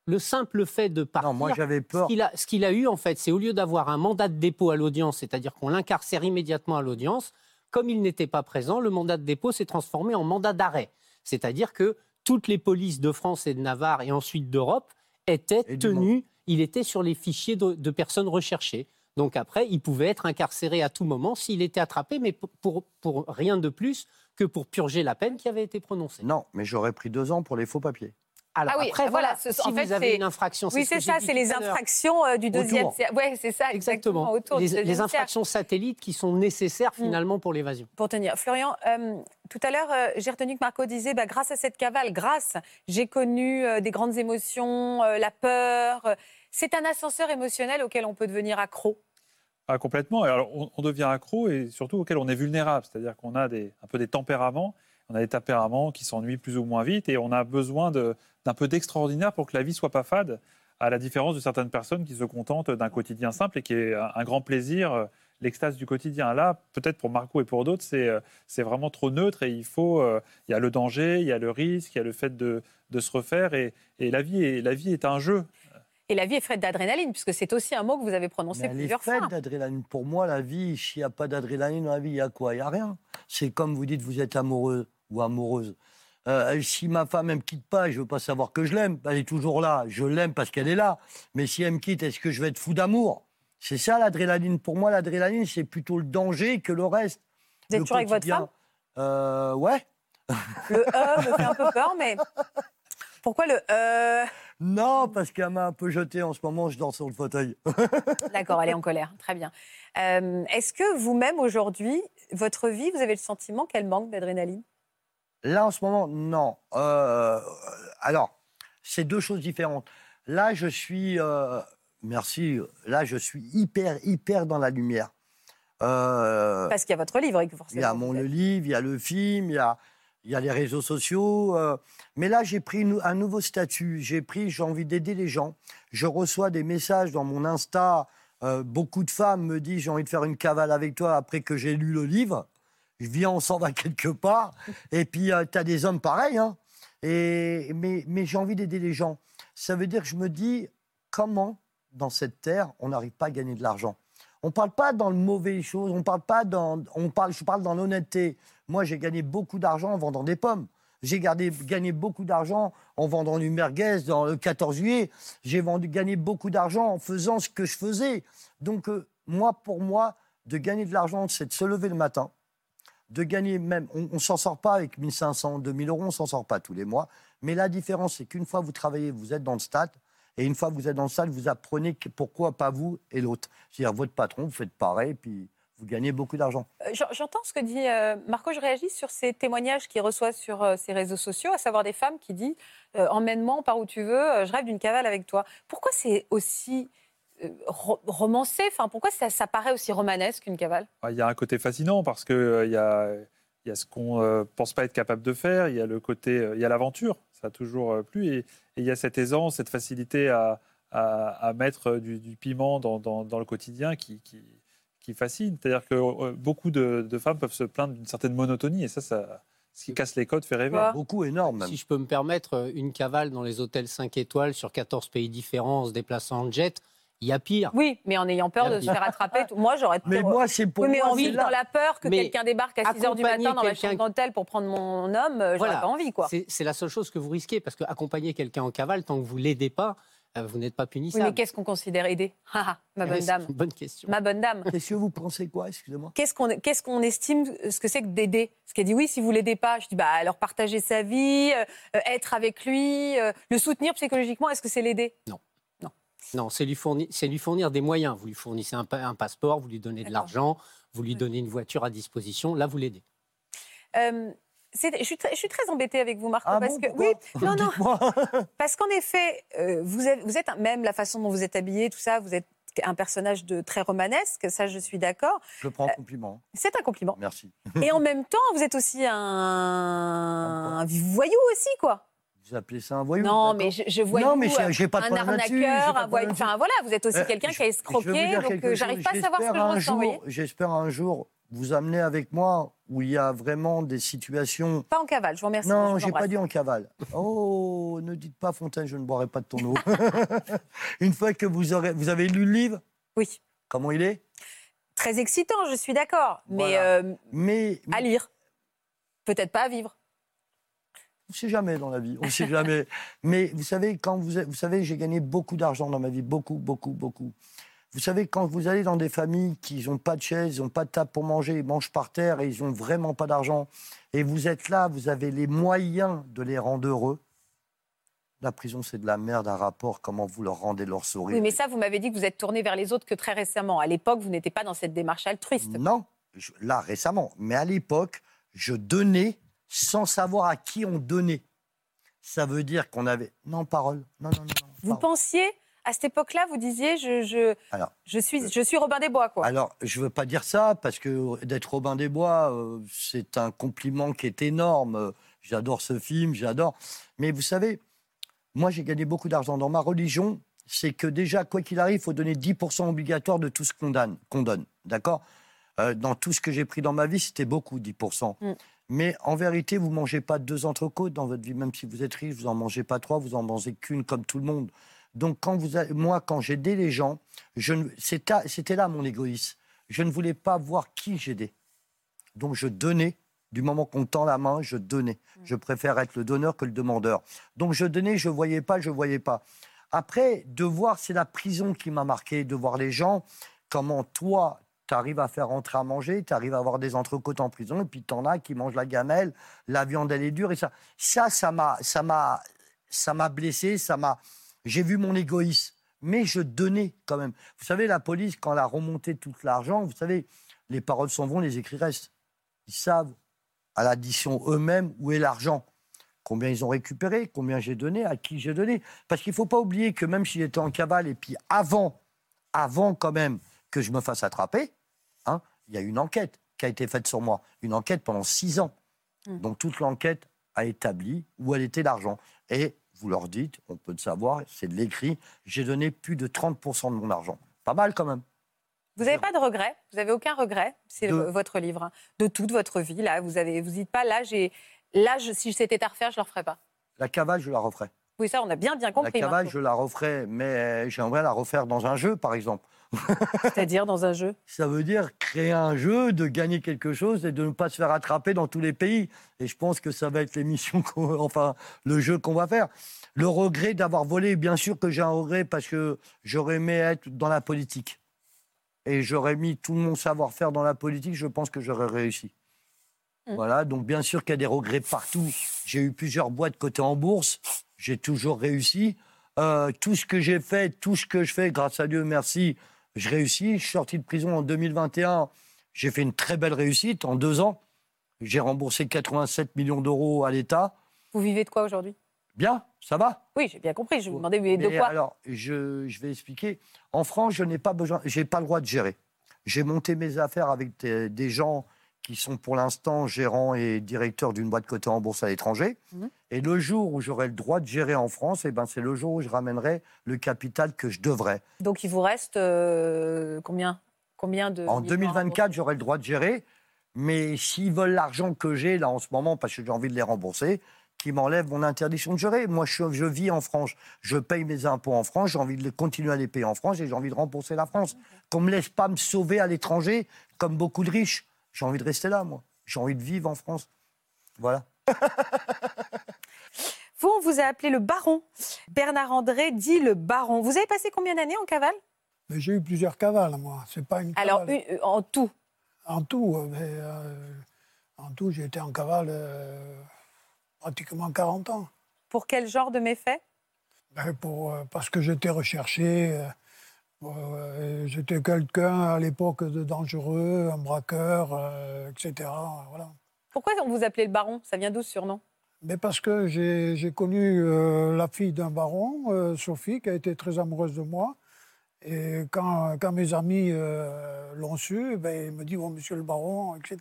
le simple fait de partir. Non, moi j'avais Ce peur. qu'il a, ce qu'il a eu, en fait, c'est au lieu d'avoir un mandat de dépôt à l'audience, c'est-à-dire qu'on l'incarcère immédiatement à l'audience, comme il n'était pas présent, le mandat de dépôt s'est transformé en mandat d'arrêt. C'est-à-dire que toutes les polices de France et de Navarre et ensuite d'Europe étaient Et tenues, il était sur les fichiers de, de personnes recherchées. Donc après, il pouvait être incarcéré à tout moment s'il était attrapé, mais pour, pour, pour rien de plus que pour purger la peine qui avait été prononcée. Non, mais j'aurais pris deux ans pour les faux papiers. Alors Ah oui, après, voilà, ce- si en fait, vous avez c'est- une infraction, Oui, ce c'est ça, c'est les infractions euh, du deuxième. Oui, c'est ça, exactement. Exactement. autour du les, infractions satellites qui sont nécessaires Mm. finalement pour l'évasion. Pour tenir. Florian, euh, tout à l'heure, euh, j'ai retenu que Marco disait, bah, grâce à cette cavale, grâce, j'ai connu euh, des grandes émotions, euh, la peur. C'est un ascenseur émotionnel auquel on peut devenir accro. Ah, complètement. Alors, on, devient accro et surtout auquel on est vulnérable. C'est-à-dire qu'on a un peu des tempéraments. On a des tempéraments qui s'ennuient plus ou moins vite et on a besoin d'un peu d'extraordinaire pour que la vie soit pas fade, à la différence de certaines personnes qui se contentent d'un quotidien simple et qui est un, grand plaisir, euh, l'extase du quotidien. Là, peut-être pour Marco et pour d'autres, c'est euh, vraiment trop neutre et euh, Il y a le danger, il y a le risque, il y a le fait de, se refaire et, la vie est un jeu. Et la vie est faite d'adrénaline, puisque c'est aussi un mot que vous avez prononcé Mais elle est plusieurs faite fois. d'adrénaline. Pour moi, la vie, s'il n'y a pas d'adrénaline dans la vie, il y a quoi? Il n'y a rien. C'est comme vous dites, vous êtes amoureux ou amoureuse. Euh, si ma femme, elle me quitte pas, je veux pas savoir que je l'aime. Elle est toujours là. Je l'aime parce qu'elle est là. Mais si elle me quitte, est-ce que je vais être fou d'amour? C'est ça l'adrénaline. Pour moi, l'adrénaline, c'est plutôt le danger que le reste. Vous êtes Le toujours avec votre femme? Euh, Ouais. Le E me fait un peu peur, mais pourquoi le E Non, parce qu'elle m'a un peu jeté en ce moment, je dors sur le fauteuil. D'accord, elle est en colère. Très bien. Euh, Est-ce que vous-même, aujourd'hui, votre vie, vous avez le sentiment qu'elle manque d'adrénaline? Là, en ce moment, non. Euh, alors, c'est deux choses différentes. Là, je suis. euh, merci. Là, je suis hyper, hyper dans la lumière. Euh, Parce qu'il y a votre livre, que il forcément. y a mon le livre, il y a le film, il y a, il y a les réseaux sociaux. euh, mais là, j'ai pris un nouveau statut. J'ai pris, j'ai envie d'aider les gens. Je reçois des messages dans mon Insta. euh, beaucoup de femmes me disent j'ai envie de faire une cavale avec toi après que j'ai lu le livre. Je viens, on s'en va quelque part. Et puis, tu as des hommes pareils. Hein. Et, mais mais j'ai envie d'aider les gens. Ça veut dire que je me dis comment, dans cette terre, on n'arrive pas à gagner de l'argent? On parle pas dans le mauvais choses, on parle pas dans, on parle, je parle dans l'honnêteté. Moi, j'ai gagné beaucoup d'argent en vendant des pommes. J'ai gagné beaucoup d'argent en vendant du merguez dans le 14 juillet. J'ai gagné beaucoup d'argent en faisant ce que je faisais. Donc, euh, moi, pour moi, de gagner de l'argent, c'est de se lever le matin, de gagner même. On, ne s'en sort pas avec 1500, 2000 euros, on s'en sort pas tous les mois. Mais la différence, c'est qu'une fois vous travaillez, vous êtes dans le stade. Et une fois que vous êtes dans le stade, vous apprenez que pourquoi pas vous et l'autre. C'est-à-dire votre patron, vous faites pareil, puis vous gagnez beaucoup d'argent. Euh, j'en- J'entends ce que dit euh, Marco. Je réagis sur ces témoignages qu'il reçoit sur euh, ses réseaux sociaux, à savoir des femmes qui disent euh, Emmène-moi, par où tu veux, euh, je rêve d'une cavale avec toi. Pourquoi c'est aussi euh, ro- romancé? Enfin, Pourquoi ça, ça paraît aussi romanesque une cavale? Ah, Il y a un côté fascinant parce qu'il il y, a, il y a ce qu'on ne pense pas être capable de faire, il y a le côté, euh, il y a l'aventure, ça a toujours euh, plu, et, et il y a cette aisance, cette facilité à, à, à mettre du, du piment dans, dans- dans le quotidien qui, qui, qui fascine. C'est-à-dire que euh, beaucoup de, de femmes peuvent se plaindre d'une certaine monotonie, et ça, ça ce qui casse les codes fait rêver. Beaucoup, énorme même. Si je peux me permettre, euh, une cavale dans les hôtels 5 étoiles sur 14 pays différents, en se déplaçant en jet, il y a pire. Oui, mais en ayant peur de se faire attraper. tout- Moi, j'aurais Mais peur- moi, c'est pour Oui, mais moi, on vit dans la peur que Mais quelqu'un débarque à 6 h du accompagner matin dans ma chambre d'hôtel pour prendre mon homme, j'aurais Voilà. pas envie, quoi. C'est la seule chose que vous risquez, parce qu'accompagner quelqu'un en cavale, tant que vous l'aidez pas, euh, vous n'êtes pas Oui, punissable. mais qu'est-ce qu'on considère aider? Ah, ah, Ma bonne dame. une bonne question. Ma bonne dame. Qu'est-ce que vous pensez quoi Excusez-moi? Qu'est-ce qu'on estime ce que c'est que d'aider? Parce qu'elle dit oui, si vous l'aidez pas, je dis bah alors partager sa vie, euh, euh, être avec lui, euh, le soutenir psychologiquement, est-ce que c'est l'aider? Non, c'est lui, fournir, c'est lui fournir des moyens. Vous lui fournissez un, pa- un passeport, vous lui donnez de l'argent, vous lui donnez une voiture à disposition. Là, vous l'aidez. Euh, je, suis très, je suis très embêtée avec vous, Marco, Ah parce bon, que oui, non, non, parce qu'en effet, euh, vous, êtes, vous êtes un- même la façon dont vous êtes habillé, tout ça, vous êtes un personnage de très romanesque, ça, je suis d'accord. Je le prends en compliment. C'est un compliment. Merci. Et en même temps, vous êtes aussi un, un voyou aussi, quoi. Vous appelez ça un voyou non, mais je, je vois Non, mais j'ai- pas de un arnaqueur, un voyou. Enfin voilà, vous êtes aussi Euh, quelqu'un qui a escroqué, donc euh, j'arrive pas à savoir ce que je ressens. J'espère un jour vous amener avec moi où il y a vraiment des situations. Pas en cavale, je vous remercie. Non, j'ai pas dit en cavale. Oh, ne dites pas Fontaine, je ne boirai pas de ton eau. Une fois que vous aurez, vous avez lu le livre, Oui, comment il est très excitant, je suis d'accord, mais euh, Mais à lire, peut-être pas à vivre. On ne sait jamais dans la vie, on ne sait jamais. Mais vous savez, quand vous, vous savez, j'ai gagné beaucoup d'argent dans ma vie, beaucoup, beaucoup, beaucoup. Vous savez, quand vous allez dans des familles qui n'ont pas de chaise, ils n'ont pas de table pour manger, ils mangent par terre et ils n'ont vraiment pas d'argent, et vous êtes là, vous avez les moyens de les rendre heureux. La prison, c'est de la merde, un rapport, comment vous leur rendez leur sourire. Oui, mais ça, vous m'avez dit que vous êtes tourné vers les autres que très récemment. À l'époque, vous n'étiez pas dans cette démarche altruiste. Non, je- là récemment. Mais à l'époque, je donnais sans savoir à qui on donnait. Ça veut dire qu'on avait. Non, parole. Non, non, non. non, Vous parole. pensiez, à cette époque-là, vous disiez, je, je, Alors, je, suis, je suis Robin des Bois, quoi. Alors, je ne veux pas dire ça parce que d'être Robin des Bois, euh, c'est un compliment qui est énorme. Euh, J'adore ce film, j'adore. Mais vous savez, moi, j'ai gagné beaucoup d'argent. Dans ma religion, c'est que déjà, quoi qu'il arrive, il faut donner 10% obligatoire de tout ce qu'on donne. donne, D'accord? Euh, Dans tout ce que j'ai pris dans ma vie, c'était beaucoup, 10%. Mm. Mais en vérité, vous ne mangez pas deux entrecôtes dans votre vie. Même si vous êtes riche, vous n'en mangez pas trois, vous en mangez qu'une comme tout le monde. Donc, quand vous moi, quand j'aidais les gens, c'était là mon égoïsme. Je ne voulais pas voir qui j'aidais. Donc, je donnais. Du moment qu'on tend la main, je donnais. Je préfère être le donneur que le demandeur. Donc, je donnais, je ne voyais pas, je ne voyais pas. Après, de voir, c'est la prison qui m'a marqué, de voir les gens, comment toi, tu arrives à faire rentrer à manger, tu arrives à avoir des entrecôtes en prison, et puis tu en as qui mangent la gamelle, la viande, elle est dure, et ça, ça, ça m'a, ça m'a, blessé, ça m'a, j'ai vu mon égoïsme, mais je donnais quand même. Vous savez, la police, quand elle a remonté tout l'argent, vous savez, les paroles s'en vont, les écrits restent. Ils savent à l'addition eux-mêmes où est l'argent. Combien ils ont récupéré, combien j'ai donné, à qui j'ai donné. Parce qu'il ne faut pas oublier que même si j'étais en cavale, et puis avant, avant quand même que je me fasse attraper, il y a une enquête qui a été faite sur moi. Une enquête pendant six ans. Mm. Donc toute l'enquête a établi où elle était l'argent. Et vous leur dites, on peut le savoir, c'est de l'écrit, j'ai donné plus de 30% de mon argent. Pas mal quand même. Vous n'avez pas de regret Vous n'avez aucun regret? C'est De- votre livre. hein, De toute votre vie, là. Vous avez, vous dites pas, là, j'ai, là, je- si c'était à refaire, je ne le referais pas. La cavale, je la referai. Oui, ça, on a bien, bien La compris. cavale, Marco. je la referai, mais j'aimerais la refaire dans un jeu, par exemple. C'est-à-dire dans un jeu. Ça veut dire créer un jeu, de gagner quelque chose et de ne pas se faire attraper dans tous les pays. Et je pense que ça va être l'émission, enfin, le jeu qu'on va faire. Le regret d'avoir volé, bien sûr que j'ai un regret parce que j'aurais aimé être dans la politique. Et j'aurais mis tout mon savoir-faire dans la politique, je pense que j'aurais réussi. Mm. Voilà, donc bien sûr qu'il y a des regrets partout. J'ai eu plusieurs boîtes cotées en bourse, j'ai toujours réussi. Euh, tout ce que j'ai fait, tout ce que je fais, grâce à Dieu, merci, je réussis. Je suis sorti de prison en 2021. J'ai fait une très belle réussite en deux ans. J'ai remboursé 87 millions d'euros à l'État. Vous vivez de quoi aujourd'hui? Bien, ça va? Oui, j'ai bien compris. Je vous demandais, de Mais quoi? Alors, je, je vais expliquer. En France, je n'ai pas besoin, j'ai pas le droit de gérer. J'ai monté mes affaires avec des, des gens qui sont pour l'instant gérants et directeurs d'une boîte cotée en bourse à l'étranger. Mhm. Et le jour où j'aurai le droit de gérer en France, eh ben, c'est le jour où je ramènerai le capital que je devrais. Donc, il vous reste euh, combien Combien de. En millions à 2024, j'aurai le droit de gérer. Mais s'ils veulent l'argent que j'ai là en ce moment, parce que j'ai envie de les rembourser, qu'ils m'enlèvent mon interdiction de gérer. Moi, je, je vis en France. Je paye mes impôts en France. J'ai envie de continuer à les payer en France et j'ai envie de rembourser la France. Qu'on ne me laisse pas me sauver à l'étranger, comme beaucoup de riches. J'ai envie de rester là, moi. J'ai envie de vivre en France. Voilà. Vous, on vous a appelé le baron. Bernard André dit le baron. Vous avez passé combien d'années en cavale? Mais j'ai eu plusieurs cavales, moi. C'est pas une Alors, cavale. une- euh, en tout. En tout, euh, mais, euh, en tout, j'ai été en cavale euh, pratiquement 40 ans. Pour quel genre de méfaits? Ben, pour, euh, parce que j'étais recherché. J'étais quelqu'un à l'époque de dangereux, un braqueur, euh, etc. Voilà. Pourquoi on vous appelait le baron? Ça vient d'où ce surnom? Mais parce que j'ai connu euh, la fille d'un baron, euh, Sophie, qui a été très amoureuse de moi. Et quand, quand mes amis euh, l'ont su, ben, ils me disent, oh, monsieur le baron, etc.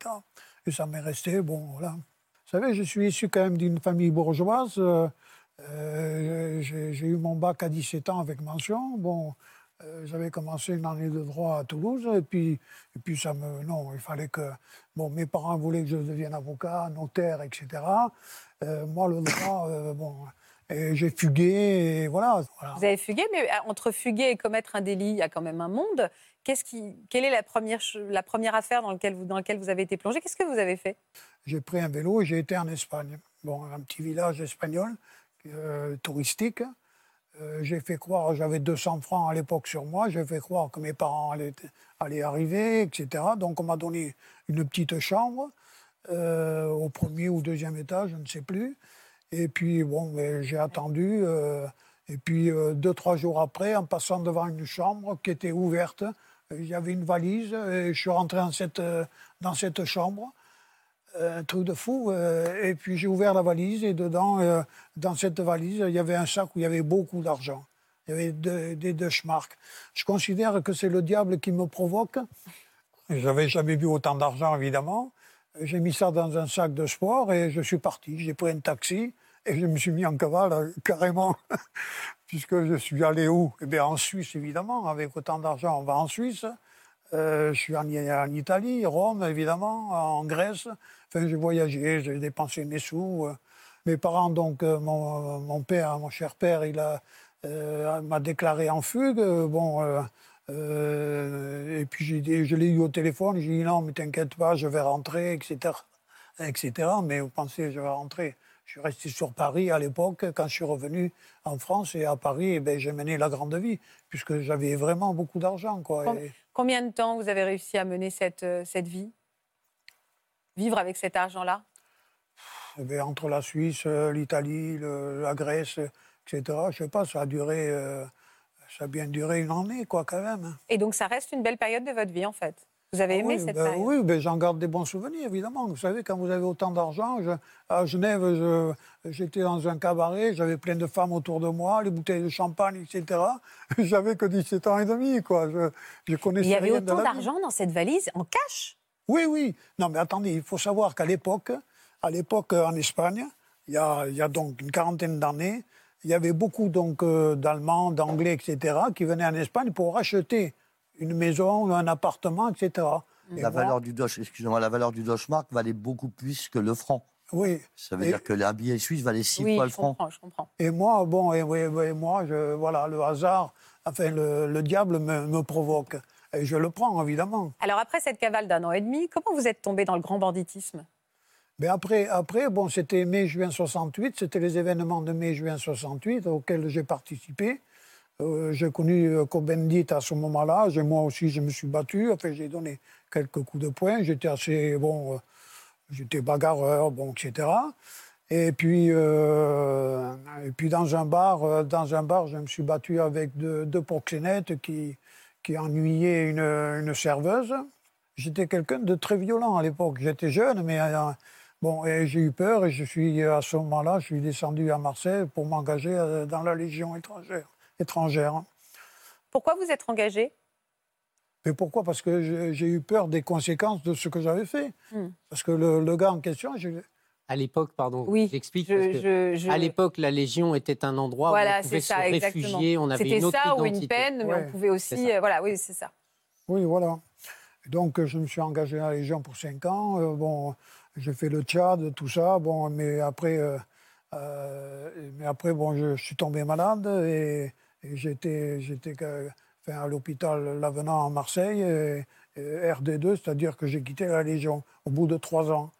Et ça m'est resté, bon, voilà. Vous savez, je suis issu quand même d'une famille bourgeoise. j'ai j'ai eu mon bac à 17 ans avec mention. Bon, euh, j'avais commencé une année de droit à Toulouse. Et puis, et puis ça me. Non, il fallait que. Bon, mes parents voulaient que je devienne avocat, notaire, etc. Euh, moi, le droit, euh, bon. et J'ai fugué, et voilà. voilà. Vous avez fugué, mais entre fuguer et commettre un délit, il y a quand même un monde. Qu'est-ce qui, quelle est la première, la première affaire dans laquelle vous, dans laquelle vous avez été plongé? Qu'est-ce que vous avez fait? J'ai pris un vélo et j'ai été en Espagne. Bon, un petit village espagnol, touristique. Euh, j'ai fait croire, j'avais 200 francs à l'époque sur moi, j'ai fait croire que mes parents allaient, arriver, etc. Donc on m'a donné une petite chambre euh, au premier ou deuxième étage, je ne sais plus. Et puis, bon, mais j'ai attendu. euh, et puis, deux, trois jours après, en passant devant une chambre qui était ouverte, avait une valise et je suis rentré dans cette chambre un truc de fou. euh, et puis j'ai ouvert la valise et dedans, euh, dans cette valise, il y avait un sac où il y avait beaucoup d'argent. Il y avait de- des deux schmarks. Je considère que c'est le diable qui me provoque. J'avais jamais vu autant d'argent, évidemment. J'ai mis ça dans un sac de sport et je suis parti. J'ai pris un taxi et je me suis mis en cavale, euh, carrément. Puisque je suis allé où? Eh bien, en Suisse, évidemment. Avec autant d'argent, on va en Suisse. Je suis en Italie, Rome, évidemment, en Grèce. Enfin, j'ai voyagé, j'ai dépensé mes sous. euh. Mes parents, donc, euh, mon, mon père, mon cher père, il a, euh, m'a déclaré en fugue. Euh, Bon, euh, euh, et puis dit- je l'ai eu au téléphone. J'ai dit non, mais t'inquiète pas, je vais rentrer, etc., etc. Mais vous pensez, je vais rentrer. Je suis resté sur Paris à l'époque, quand je suis revenu en France. Et à Paris, eh ben, j'ai mené la grande vie, puisque j'avais vraiment beaucoup d'argent. quoi. Combien de temps vous avez réussi à mener cette, euh, cette vie? Vivre avec cet argent-là? Eh bien, entre la Suisse, euh, l'Italie, la Grèce, etc., je sais pas, ça a duré, euh, ça a bien duré une année, quoi, quand même. Et donc ça reste une belle période de votre vie, en fait? Vous avez Ah aimé oui, cette ben période? Oui, ben, j'en garde des bons souvenirs, évidemment. Vous savez, quand vous avez autant d'argent, à Genève, j'étais dans un cabaret, j'avais plein de femmes autour de moi, les bouteilles de champagne, etc. J'avais que 17 ans et demi, quoi. Je, je connaissais Il y avait rien autant d'argent dans cette valise en cash? Oui, oui. Non, mais attendez, il faut savoir qu'à l'époque, à l'époque euh, en Espagne, il y a, il y a donc une quarantaine d'années, il y avait beaucoup donc euh, d'Allemands, d'Anglais, etc., qui venaient en Espagne pour acheter une maison, un appartement, etc. Et La moi- valeur du Deutsche, excusez-moi, la valeur du Deutschmark valait beaucoup plus que le franc. Oui. Ça veut Et- dire que un billet suisse valait six Oui, fois le franc. comprends, je comprends. Et moi, bon, et, oui, oui, moi, je, voilà, le hasard, enfin, le, le diable me, me provoque. Je le prends, évidemment. Alors après cette cavale d'un an et demi, comment vous êtes tombé dans le grand banditisme? Mais après, après bon, c'était mai-juin 68, c'était les événements de mai-juin 68 auxquels j'ai participé. Euh, j'ai connu euh, Cohn-Bendit à ce moment-là. J'ai- Moi aussi, je me suis battu. Enfin, j'ai donné quelques coups de poing. J'étais assez, bon, euh, j'étais bagarreur, bon, etc. Et puis, euh, et puis dans un bar, dans un bar, je me suis battu avec deux, deux proxénètes qui, qui ennuyaient une, une serveuse. J'étais quelqu'un de très violent à l'époque. J'étais jeune, mais euh, bon, j'ai eu peur et je suis à ce moment-là, je suis descendu à Marseille pour m'engager euh, dans la Légion étrangère. étrangère. Pourquoi vous êtes engagé? Mais pourquoi? Parce que j'ai- eu peur des conséquences de ce que j'avais fait. Hmm. Parce que le, le gars en question, je- À l'époque, pardon, Oui, j'explique. je- parce que je- je- À l'époque, la Légion était un endroit où on pouvait se ça, exactement. réfugier, on avait C'était une autre ça ou une peine, mais Ouais, on pouvait aussi... euh, voilà, oui, c'est ça. Oui, voilà. Donc, euh, je me suis engagé à la Légion pour 5 ans. Euh, bon, j'ai fait le Tchad, tout ça. Bon, mais après, euh, euh, mais après bon, je, je suis tombé malade et, et j'étais, j'étais enfin, à l'hôpital Lavenant à Marseille, et, et RD2, c'est-à-dire que j'ai quitté la Légion au bout de 3 ans.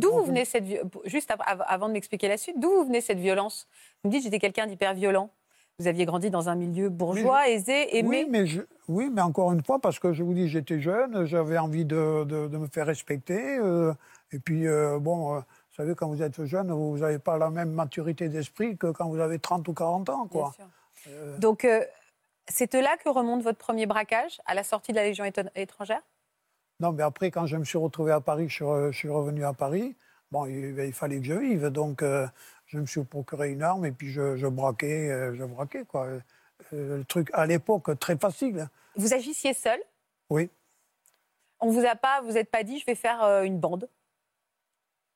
D'où vous venez cette... Juste av- av- avant de m'expliquer la suite, d'où vous venez cette violence? Vous me dites j'étais quelqu'un d'hyper violent. Vous aviez grandi dans un milieu bourgeois, aisé, aimé. Oui mais, je- oui, mais encore une fois, parce que je vous dis, j'étais jeune, j'avais envie de, de- de me faire respecter. euh, et puis, euh, bon, euh, vous savez, quand vous êtes jeune, vous n'avez pas la même maturité d'esprit que quand vous avez 30 ou 40 ans. Bien sûr. Donc, c'est de là que remonte votre premier braquage, à la sortie de la Légion étrangère? Non, mais après, quand je me suis retrouvé à Paris, je suis, re- je suis revenu à Paris. bon, il, il fallait que je vive. Donc, euh, je me suis procuré une arme et puis je, je braquais, euh, je braquais, quoi. Euh, le truc, à l'époque, très facile. Vous agissiez seul? Oui, On vous a pas, vous n'êtes pas dit, je vais faire une bande?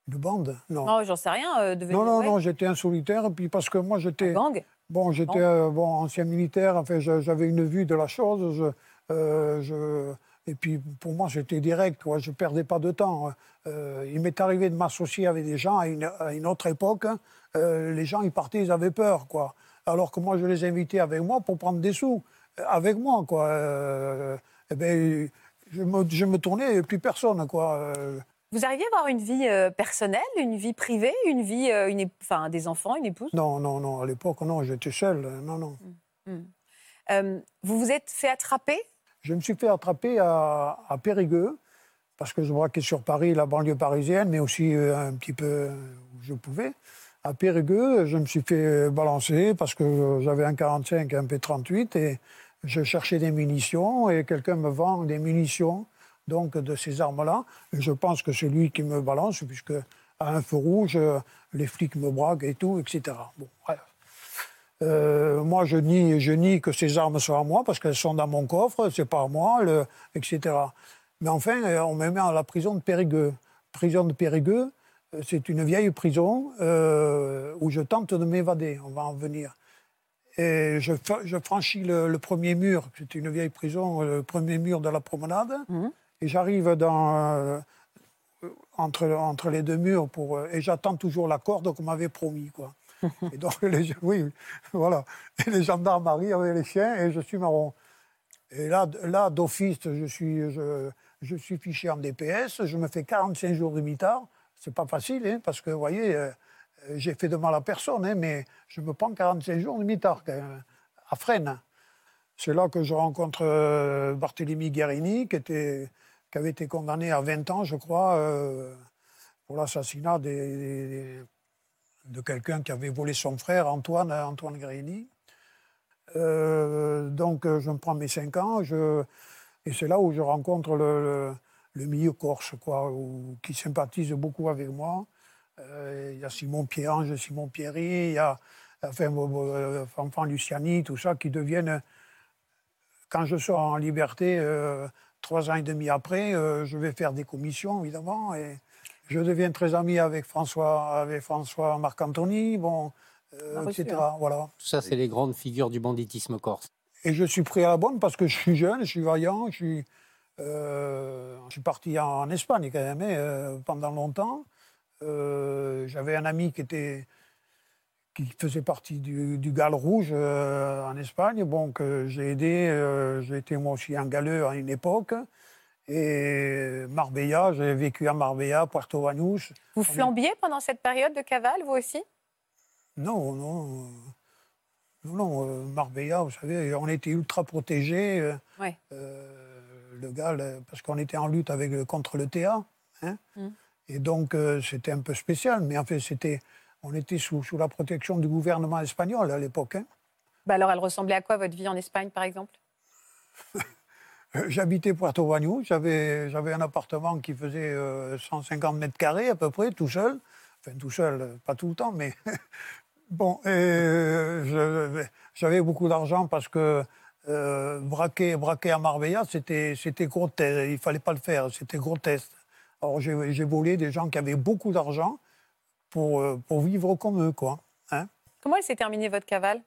Une bande, non. Non, j'en sais rien. Non, non, non, j'étais un solitaire. Et puis parce que moi, j'étais. gang? Bon, j'étais bon, ancien militaire, enfin, j'avais une vue de la chose. je- je- et puis, pour moi, c'était direct, quoi, je ne perdais pas de temps. Euh, il m'est arrivé de m'associer avec des gens à une, à une autre époque. hein, euh, les gens, ils partaient, ils avaient peur, quoi. Alors que moi, je les invitais avec moi pour prendre des sous, euh, avec moi, quoi. Euh, eh ben, je, me, je me tournais, et plus personne, quoi. Vous arriviez à avoir une vie personnelle, une vie privée, une vie, une enfin, des enfants, une épouse? Non, non, non, à l'époque, non, j'étais seul. Non, non. Euh, Vous vous êtes fait attraper? Je me suis fait attraper à, Périgueux, parce que je braquais sur Paris, la banlieue parisienne, mais aussi euh, un petit peu où je pouvais. À Périgueux, je me suis fait balancer parce que j'avais un 45 et un P38 et je cherchais des munitions et quelqu'un me vend des munitions donc de ces armes-là. Je pense que c'est lui qui me balance puisque à un feu rouge, les flics me braquent et tout, etc. Bon, voilà. Euh, moi, je nie, je nie que ces armes soient à moi parce qu'elles sont dans mon coffre, c'est pas à moi, le- etc. Mais enfin, euh, on me met à la prison de Périgueux. Prison de Périgueux, euh, c'est une vieille prison euh, où je tente de m'évader. On va en venir. Et je, franchis le, le premier mur, c'est une vieille prison, le premier mur de la promenade, et j'arrive dans, entre, entre les deux murs pour, et j'attends toujours la corde qu'on m'avait promis. Quoi. Et donc, les, oui, voilà. Les gendarmes arrivent avec les chiens et je suis marron. Et là, là d'office, je suis, je, je suis fiché en DPS. Je me fais 45 jours de mitard. C'est pas facile, hein, parce que, vous voyez, euh, euh, j'ai fait de mal à personne, hein, mais je me prends 45 jours de mitard à Fresnes. C'est là que je rencontre euh, Barthélemy Guérini, qui, était, qui avait été condamné à 20 ans, je crois, pour l'assassinat des- de quelqu'un qui avait volé son frère, Antoine, Antoine Guérini. Euh, donc, euh, je me prends mes 5 ans, et c'est là où je rencontre le, milieu corse, quoi, qui sympathise beaucoup avec moi. Euh, Il y a Simon Pierrange, Simon Pierry, il y a enfin, Fanfan Luciani, tout ça, qui deviennent. Quand je sors en liberté, trois ans et demi après, je vais faire des commissions, évidemment, je deviens très ami avec François, avec François Marc-Antony, bon, euh, etc. hein. Voilà. Tout ça, c'est les grandes figures du banditisme corse. Et je suis pris à la bonne parce que je suis jeune, je suis vaillant, je suis, euh, je suis parti en, en Espagne quand même hein, euh, pendant longtemps. Euh, J'avais un ami qui était qui faisait partie du, du Gale Rouge euh, en Espagne, bon, que j'ai aidé. euh, j'ai été moi aussi un galeux à une époque. Et Marbella, j'ai vécu à Marbella, Puerto Banús. Vous flambiez pendant cette période de cavale, vous aussi? Non, non. Non, non, euh, Marbella, vous savez, on était ultra protégés. euh, Ouais. euh, le gars, parce qu'on était en lutte avec, contre le TA. hein. Mm. Et donc, euh, c'était un peu spécial. Mais en fait, c'était, on était sous, sous la protection du gouvernement espagnol à l'époque. hein. bah Alors, elle ressemblait à quoi votre vie en Espagne, par exemple? J'habitais Puerto Banús, j'avais, un appartement qui faisait euh, 150 mètres carrés à peu près, tout seul. Enfin, tout seul, euh, pas tout le temps, mais bon, euh, j'avais beaucoup d'argent parce que euh, braquer, braquer à Marbella, c'était, grotesque, il fallait pas le faire, c'était grotesque. Alors j'ai, volé des gens qui avaient beaucoup d'argent pour, euh, pour vivre comme eux, quoi. hein. Comment s'est terminée, votre cavale?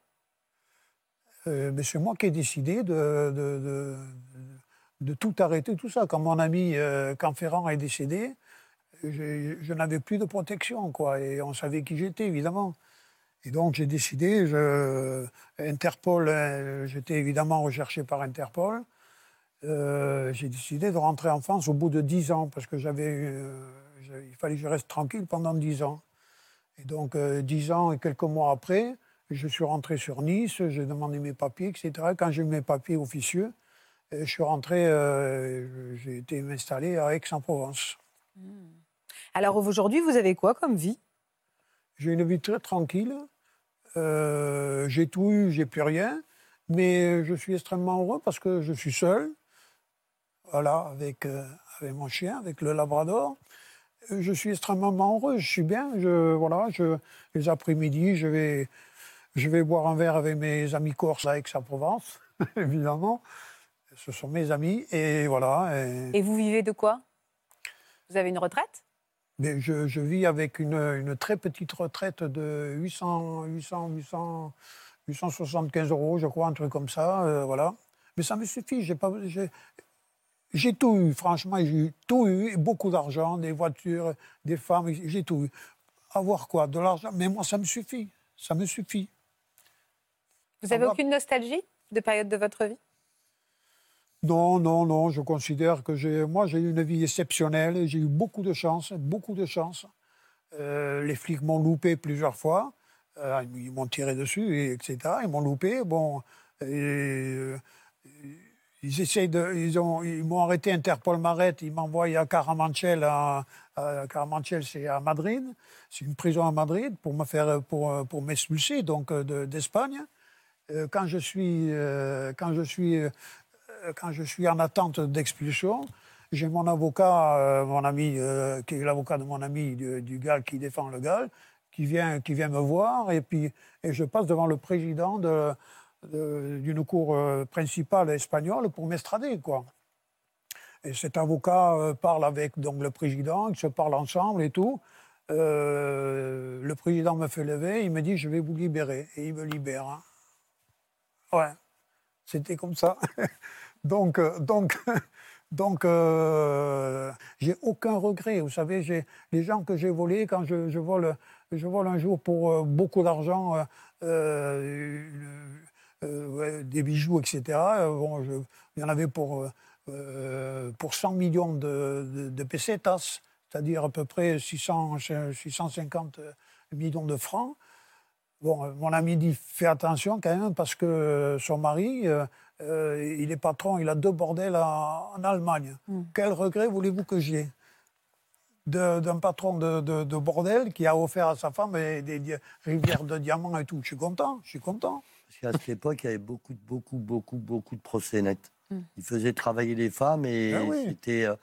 Euh, mais c'est moi qui ai décidé de, de, de- de tout arrêter, tout ça. Quand mon ami euh, Canferrand est décédé, je, n'avais plus de protection, quoi. Et on savait qui j'étais, évidemment. Et donc j'ai décidé, je, Interpol, euh, j'étais évidemment recherché par Interpol. Euh, j'ai décidé de rentrer en France au bout de 10 ans, parce que j'avais, euh, il fallait que je reste tranquille pendant 10 ans. Et donc, euh, 10 ans et quelques mois après, je suis rentré sur Nice, j'ai demandé mes papiers, etc. Quand j'ai eu mes papiers officieux, je suis rentré, euh, j'ai été m'installer à Aix-en-Provence. Alors, aujourd'hui, vous avez quoi comme vie? J'ai une vie très tranquille. Euh, j'ai tout eu, j'ai plus rien. Mais je suis extrêmement heureux parce que je suis seul. Voilà, avec, euh, avec mon chien, avec le Labrador. Je suis extrêmement heureux, je suis bien. Je, voilà, je, les après-midi, je vais, je vais boire un verre avec mes amis corses à Aix-en-Provence, évidemment. Ce sont mes amis, et voilà. Et, vous vivez de quoi? Vous avez une retraite? Mais je, je, vis avec une, une, très petite retraite de 800, 800, 800, 875 euros, je crois, un truc comme ça, euh, voilà. Mais ça me suffit, j'ai pas, j'ai tout eu, franchement, j'ai tout eu, beaucoup d'argent, des voitures, des femmes, j'ai tout eu. Avoir quoi De l'argent Mais moi, ça me suffit, ça me suffit. Vous n'avez aucune nostalgie de période de votre vie? Non, non, non, je considère que j'ai, moi j'ai eu une vie exceptionnelle, j'ai eu beaucoup de chance, beaucoup de chance. Euh, les flics m'ont loupé plusieurs fois, euh, ils m'ont tiré dessus, etc. Ils m'ont loupé. Bon, euh, ils essayent de, ils ils m'ont arrêté Interpol Maret, ils m'envoient à Caramanchel, à, Caramanchel, c'est à Madrid, c'est une prison à Madrid pour me faire, pour, pour m'expulser donc d'Espagne. quand je suis, quand je suis quand je suis en attente d'expulsion, j'ai mon avocat, euh, mon ami, euh, qui est l'avocat de mon ami du, GAL qui défend le GAL, qui vient, qui vient me voir, et puis et je passe devant le président d'une cour principale espagnole pour m'estrader, quoi. Et cet avocat parle avec donc le président, ils se parlent ensemble et tout. le président me fait lever, il me dit je vais vous libérer, et il me libère. Hein. Ouais, c'était comme ça. Donc, euh, donc, donc euh, j'ai aucun regret. Vous savez, les gens que j'ai volés, quand je, je, vole, je vole un jour pour euh, beaucoup d'argent, des bijoux, etc. Bon, il y en avait pour, pour 100 millions de, de, de pesetas, c'est-à-dire à peu près 600, 650 millions de francs. Bon, mon ami dit fais attention quand même parce que son mari, euh, il est patron, il a deux bordels en, Allemagne. Hmm. Quel regret voulez-vous que j'ai d'un patron de, bordel qui a offert à sa femme des, rivières de diamants et tout. Je suis content, je suis content. Parce qu'à cette époque, il y avait beaucoup, beaucoup, beaucoup, beaucoup de proxénètes. Hmm. Ils faisaient travailler les femmes et ah c'était euh,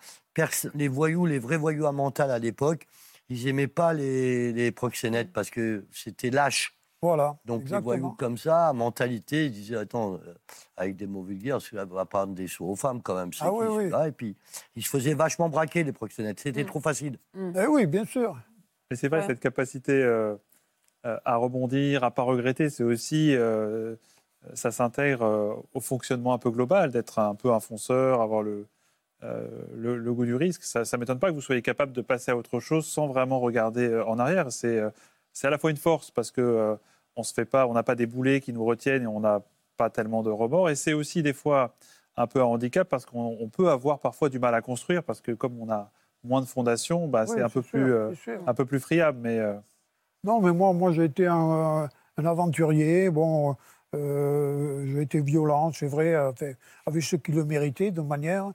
les voyous, les vrais voyous à mental à l'époque. Ils n'aimaient pas les, les proxénètes parce que c'était lâche. Voilà. Donc les voyous comme ça, mentalité, ils disaient attends, euh, avec des mots vulgaires, celui-là va prendre des sous aux femmes quand même. Ah oui, oui. Et puis ils se faisaient vachement braquer les proxénètes. C'était mm. trop facile. Mm. Eh oui, bien sûr. Mais c'est vrai, cette capacité euh, euh, à rebondir, à pas regretter, c'est aussi ça s'intègre au fonctionnement un peu global, d'être un peu un fonceur, avoir le, le, goût du risque. Ça ne m'étonne pas que vous soyez capable de passer à autre chose sans vraiment regarder en arrière. C'est c'est à la fois une force parce que on se fait pas, on n'a pas des boulets qui nous retiennent et on n'a pas tellement de remords. Et c'est aussi des fois un peu un handicap parce qu'on peut avoir parfois du mal à construire parce que comme on a moins de fondations, bah, c'est un peu plus euh, un peu plus friable. Mais euh, non, mais moi, moi j'ai été un, aventurier. Bon, euh, j'ai été violent, c'est vrai, avec ceux qui le méritaient de manière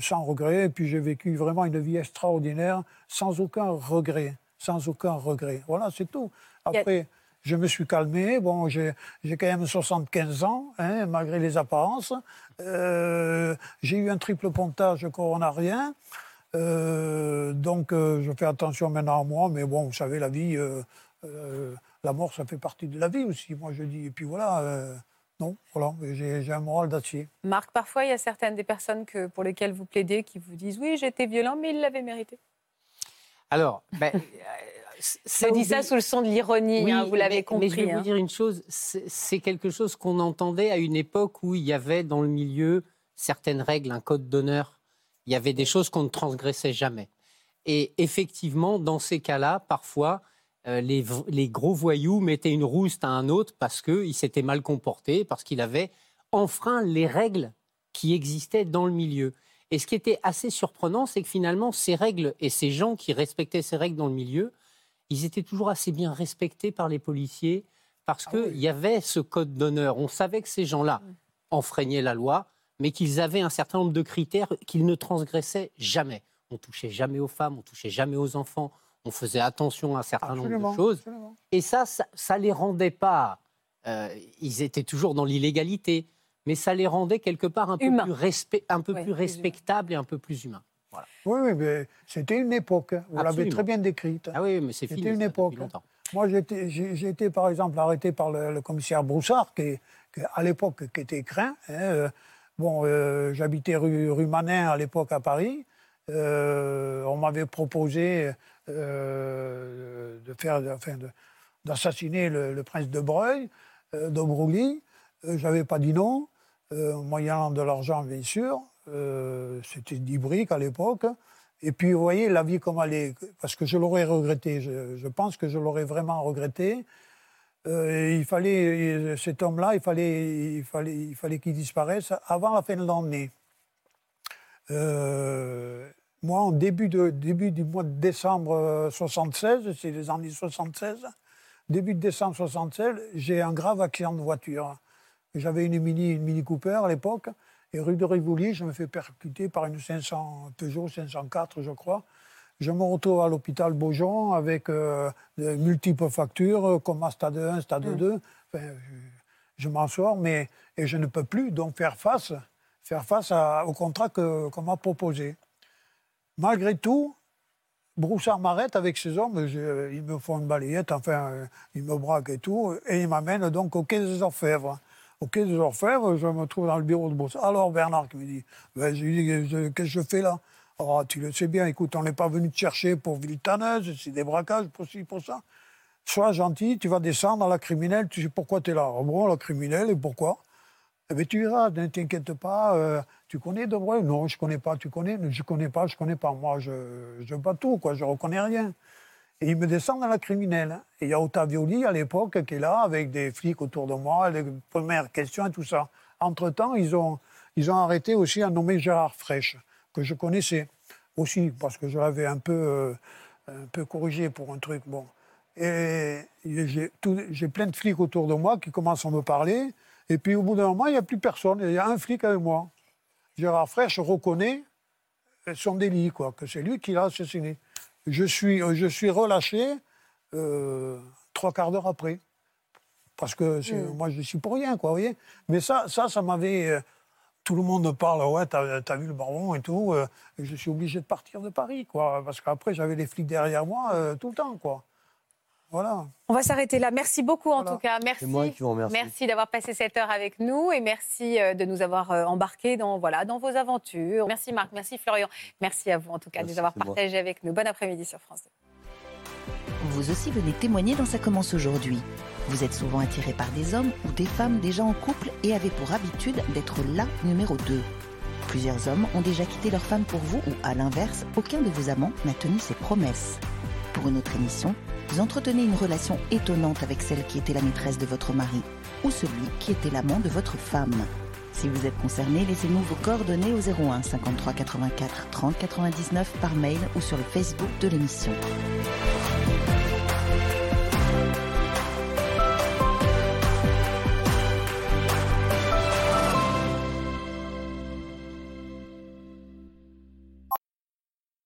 sans regret. Et puis j'ai vécu vraiment une vie extraordinaire, sans aucun regret, sans aucun regret. Voilà, c'est tout. Après je me suis calmé. Bon, j'ai quand même 75 ans, hein, malgré les apparences. Euh, j'ai eu un triple pontage coronarien. Euh, donc, euh, je fais attention maintenant à moi. Mais bon, vous savez, la vie, la mort, ça fait partie de la vie aussi. Moi, je dis. Et puis voilà. non, voilà, j'ai un moral d'acier. Marc, parfois, il y a certaines des personnes que, pour lesquelles vous plaidez qui vous disent Oui, j'étais violent, mais il l'avait mérité. Alors, ben, je dis ça sous le son de l'ironie, hein, vous l'avez compris. Mais je vais vous hein. dire une chose, c'est quelque chose qu'on entendait à une époque où il y avait dans le milieu certaines règles, un code d'honneur. Il y avait des choses qu'on ne transgressait jamais. Et effectivement, dans ces cas-là, parfois, euh, les, les, gros voyous mettaient une rouste à un autre parce qu'il s'était mal comporté, parce qu'il avait enfreint les règles qui existaient dans le milieu. Et ce qui était assez surprenant, c'est que finalement, ces règles et ces gens qui respectaient ces règles dans le milieu, ils étaient toujours assez bien respectés par les policiers parce ah qu'il y avait ce code d'honneur. On savait que ces gens-là mm. enfreignaient la loi, mais qu'ils avaient un certain nombre de critères qu'ils ne transgressaient jamais. On touchait jamais aux femmes, on touchait jamais aux enfants, on faisait attention à un certain nombre de choses. Et ça, ça, ne les rendait pas. Euh, ils étaient toujours dans l'illégalité, mais ça les rendait quelque part un peu, plus, un peu plus respectables et un peu plus humains. Oui, oui, mais c'était une époque. hein. Vous l'avez très bien décrite. Ah oui, mais c'est C'était fini. une ça, époque. depuis longtemps. Moi, j'ai été, par exemple arrêté par le, le commissaire Broussard, qui, à l'époque qui était craint. hein, euh, bon, euh, j'habitais rue, rue Manin à l'époque à Paris. Euh, on m'avait proposé euh, de faire, enfin, d'assassiner le, le prince de Breuil, euh, de Broglie. Euh, J'avais pas dit non, euh, moyennant de l'argent bien sûr. Euh, C'était 10 briques à l'époque. Et puis, vous voyez, la vie comme elle est, parce que je l'aurais regretté, je, pense que je l'aurais vraiment regretté. Euh, il fallait, cet homme-là, il fallait, il fallait, il fallait qu'il disparaisse avant la fin de l'année. Euh, moi, en début, de, début du mois de décembre euh, 76, c'est les années 76, début de décembre 76, j'ai un grave accident de voiture. J'avais une Mini, une Mini Cooper à l'époque, et rue de Rivoli, je me fais percuter par une 500, Peugeot 504, je crois. Je me retrouve à l'hôpital Beaujon avec euh, de multiples factures, euh, comme à stade 1, stade 2. Enfin, je je m'en sors, mais et je ne peux plus donc faire face, faire face à- au contrat qu'on m'a proposé. Malgré tout, Broussard m'arrête avec ses hommes, je- ils me font une balayette, enfin, euh, ils me braquent et tout, et ils m'amènent donc au quai des Orfèvres. Quai des Orfèvres, je me trouve dans le bureau de Broussard. Alors Bernard qui me dit, je dis, Je- qu'est-ce que je fais là? Oh, tu le sais bien, écoute, on n'est pas venu te chercher pour Villetaneuse, c'est des braquages, pour ci, pour ça. Sois gentil, tu vas descendre à la criminelle, tu sais pourquoi tu es là. Ah bon, la criminelle, et pourquoi? Eh bien, tu verras, ne t'inquiète pas. euh, tu connais de vrai? Non, je connais pas. Tu connais? Je connais pas, je connais pas. Moi, je je pas tout, quoi. Je reconnais rien. Et il me descend dans la criminelle. Et il y a Ottavioli, à l'époque, qui est là, avec des flics autour de moi, les premières questions et tout ça. Entre-temps, ils ont, ils ont arrêté aussi un nommé Gérard Fraîche, que je connaissais aussi, parce que je l'avais un peu, euh, un peu corrigé pour un truc. Bon. Et j'ai plein de flics autour de moi qui commencent à me parler. Et puis au bout d'un moment, il n'y a plus personne. Il y a un flic avec moi. Gérard Fraîche reconnaît son délit, quoi, que c'est lui qui l'a assassiné. Je suis, euh, je suis relâché euh, trois quarts d'heure après. Parce que c'est- moi, je suis pour rien, quoi, vous voyez. Mais ça, ça, ça m'avait... euh, tout le monde me parle, ouais, t'as as vu le baron et tout. euh, et je suis obligé de partir de Paris, quoi. Parce qu'après, j'avais les flics derrière moi tout le temps, quoi. Voilà. On va s'arrêter là. Merci beaucoup en Voilà. tout cas. Merci. C'est moi qui vous remercie. Merci d'avoir passé cette heure avec nous et merci euh, de nous avoir euh, embarqués dans, voilà, dans vos aventures. Merci Marc, merci Florian. Merci à vous en tout cas de nous avoir moi. partagé avec nous. Bon après-midi sur France 2. Vous aussi venez témoigner dans Ça commence aujourd'hui. Vous êtes souvent attiré par des hommes ou des femmes déjà en couple et avez pour habitude d'être là numéro 2. Plusieurs hommes ont déjà quitté leur femme pour vous ou à l'inverse, aucun de vos amants n'a tenu ses promesses. Pour une autre émission, vous entretenez une relation étonnante avec celle qui était la maîtresse de votre mari ou celui qui était l'amant de votre femme. Si vous êtes concerné, laissez-nous vos coordonnées au 01 53 84 30 99 par mail ou sur le Facebook de l'émission.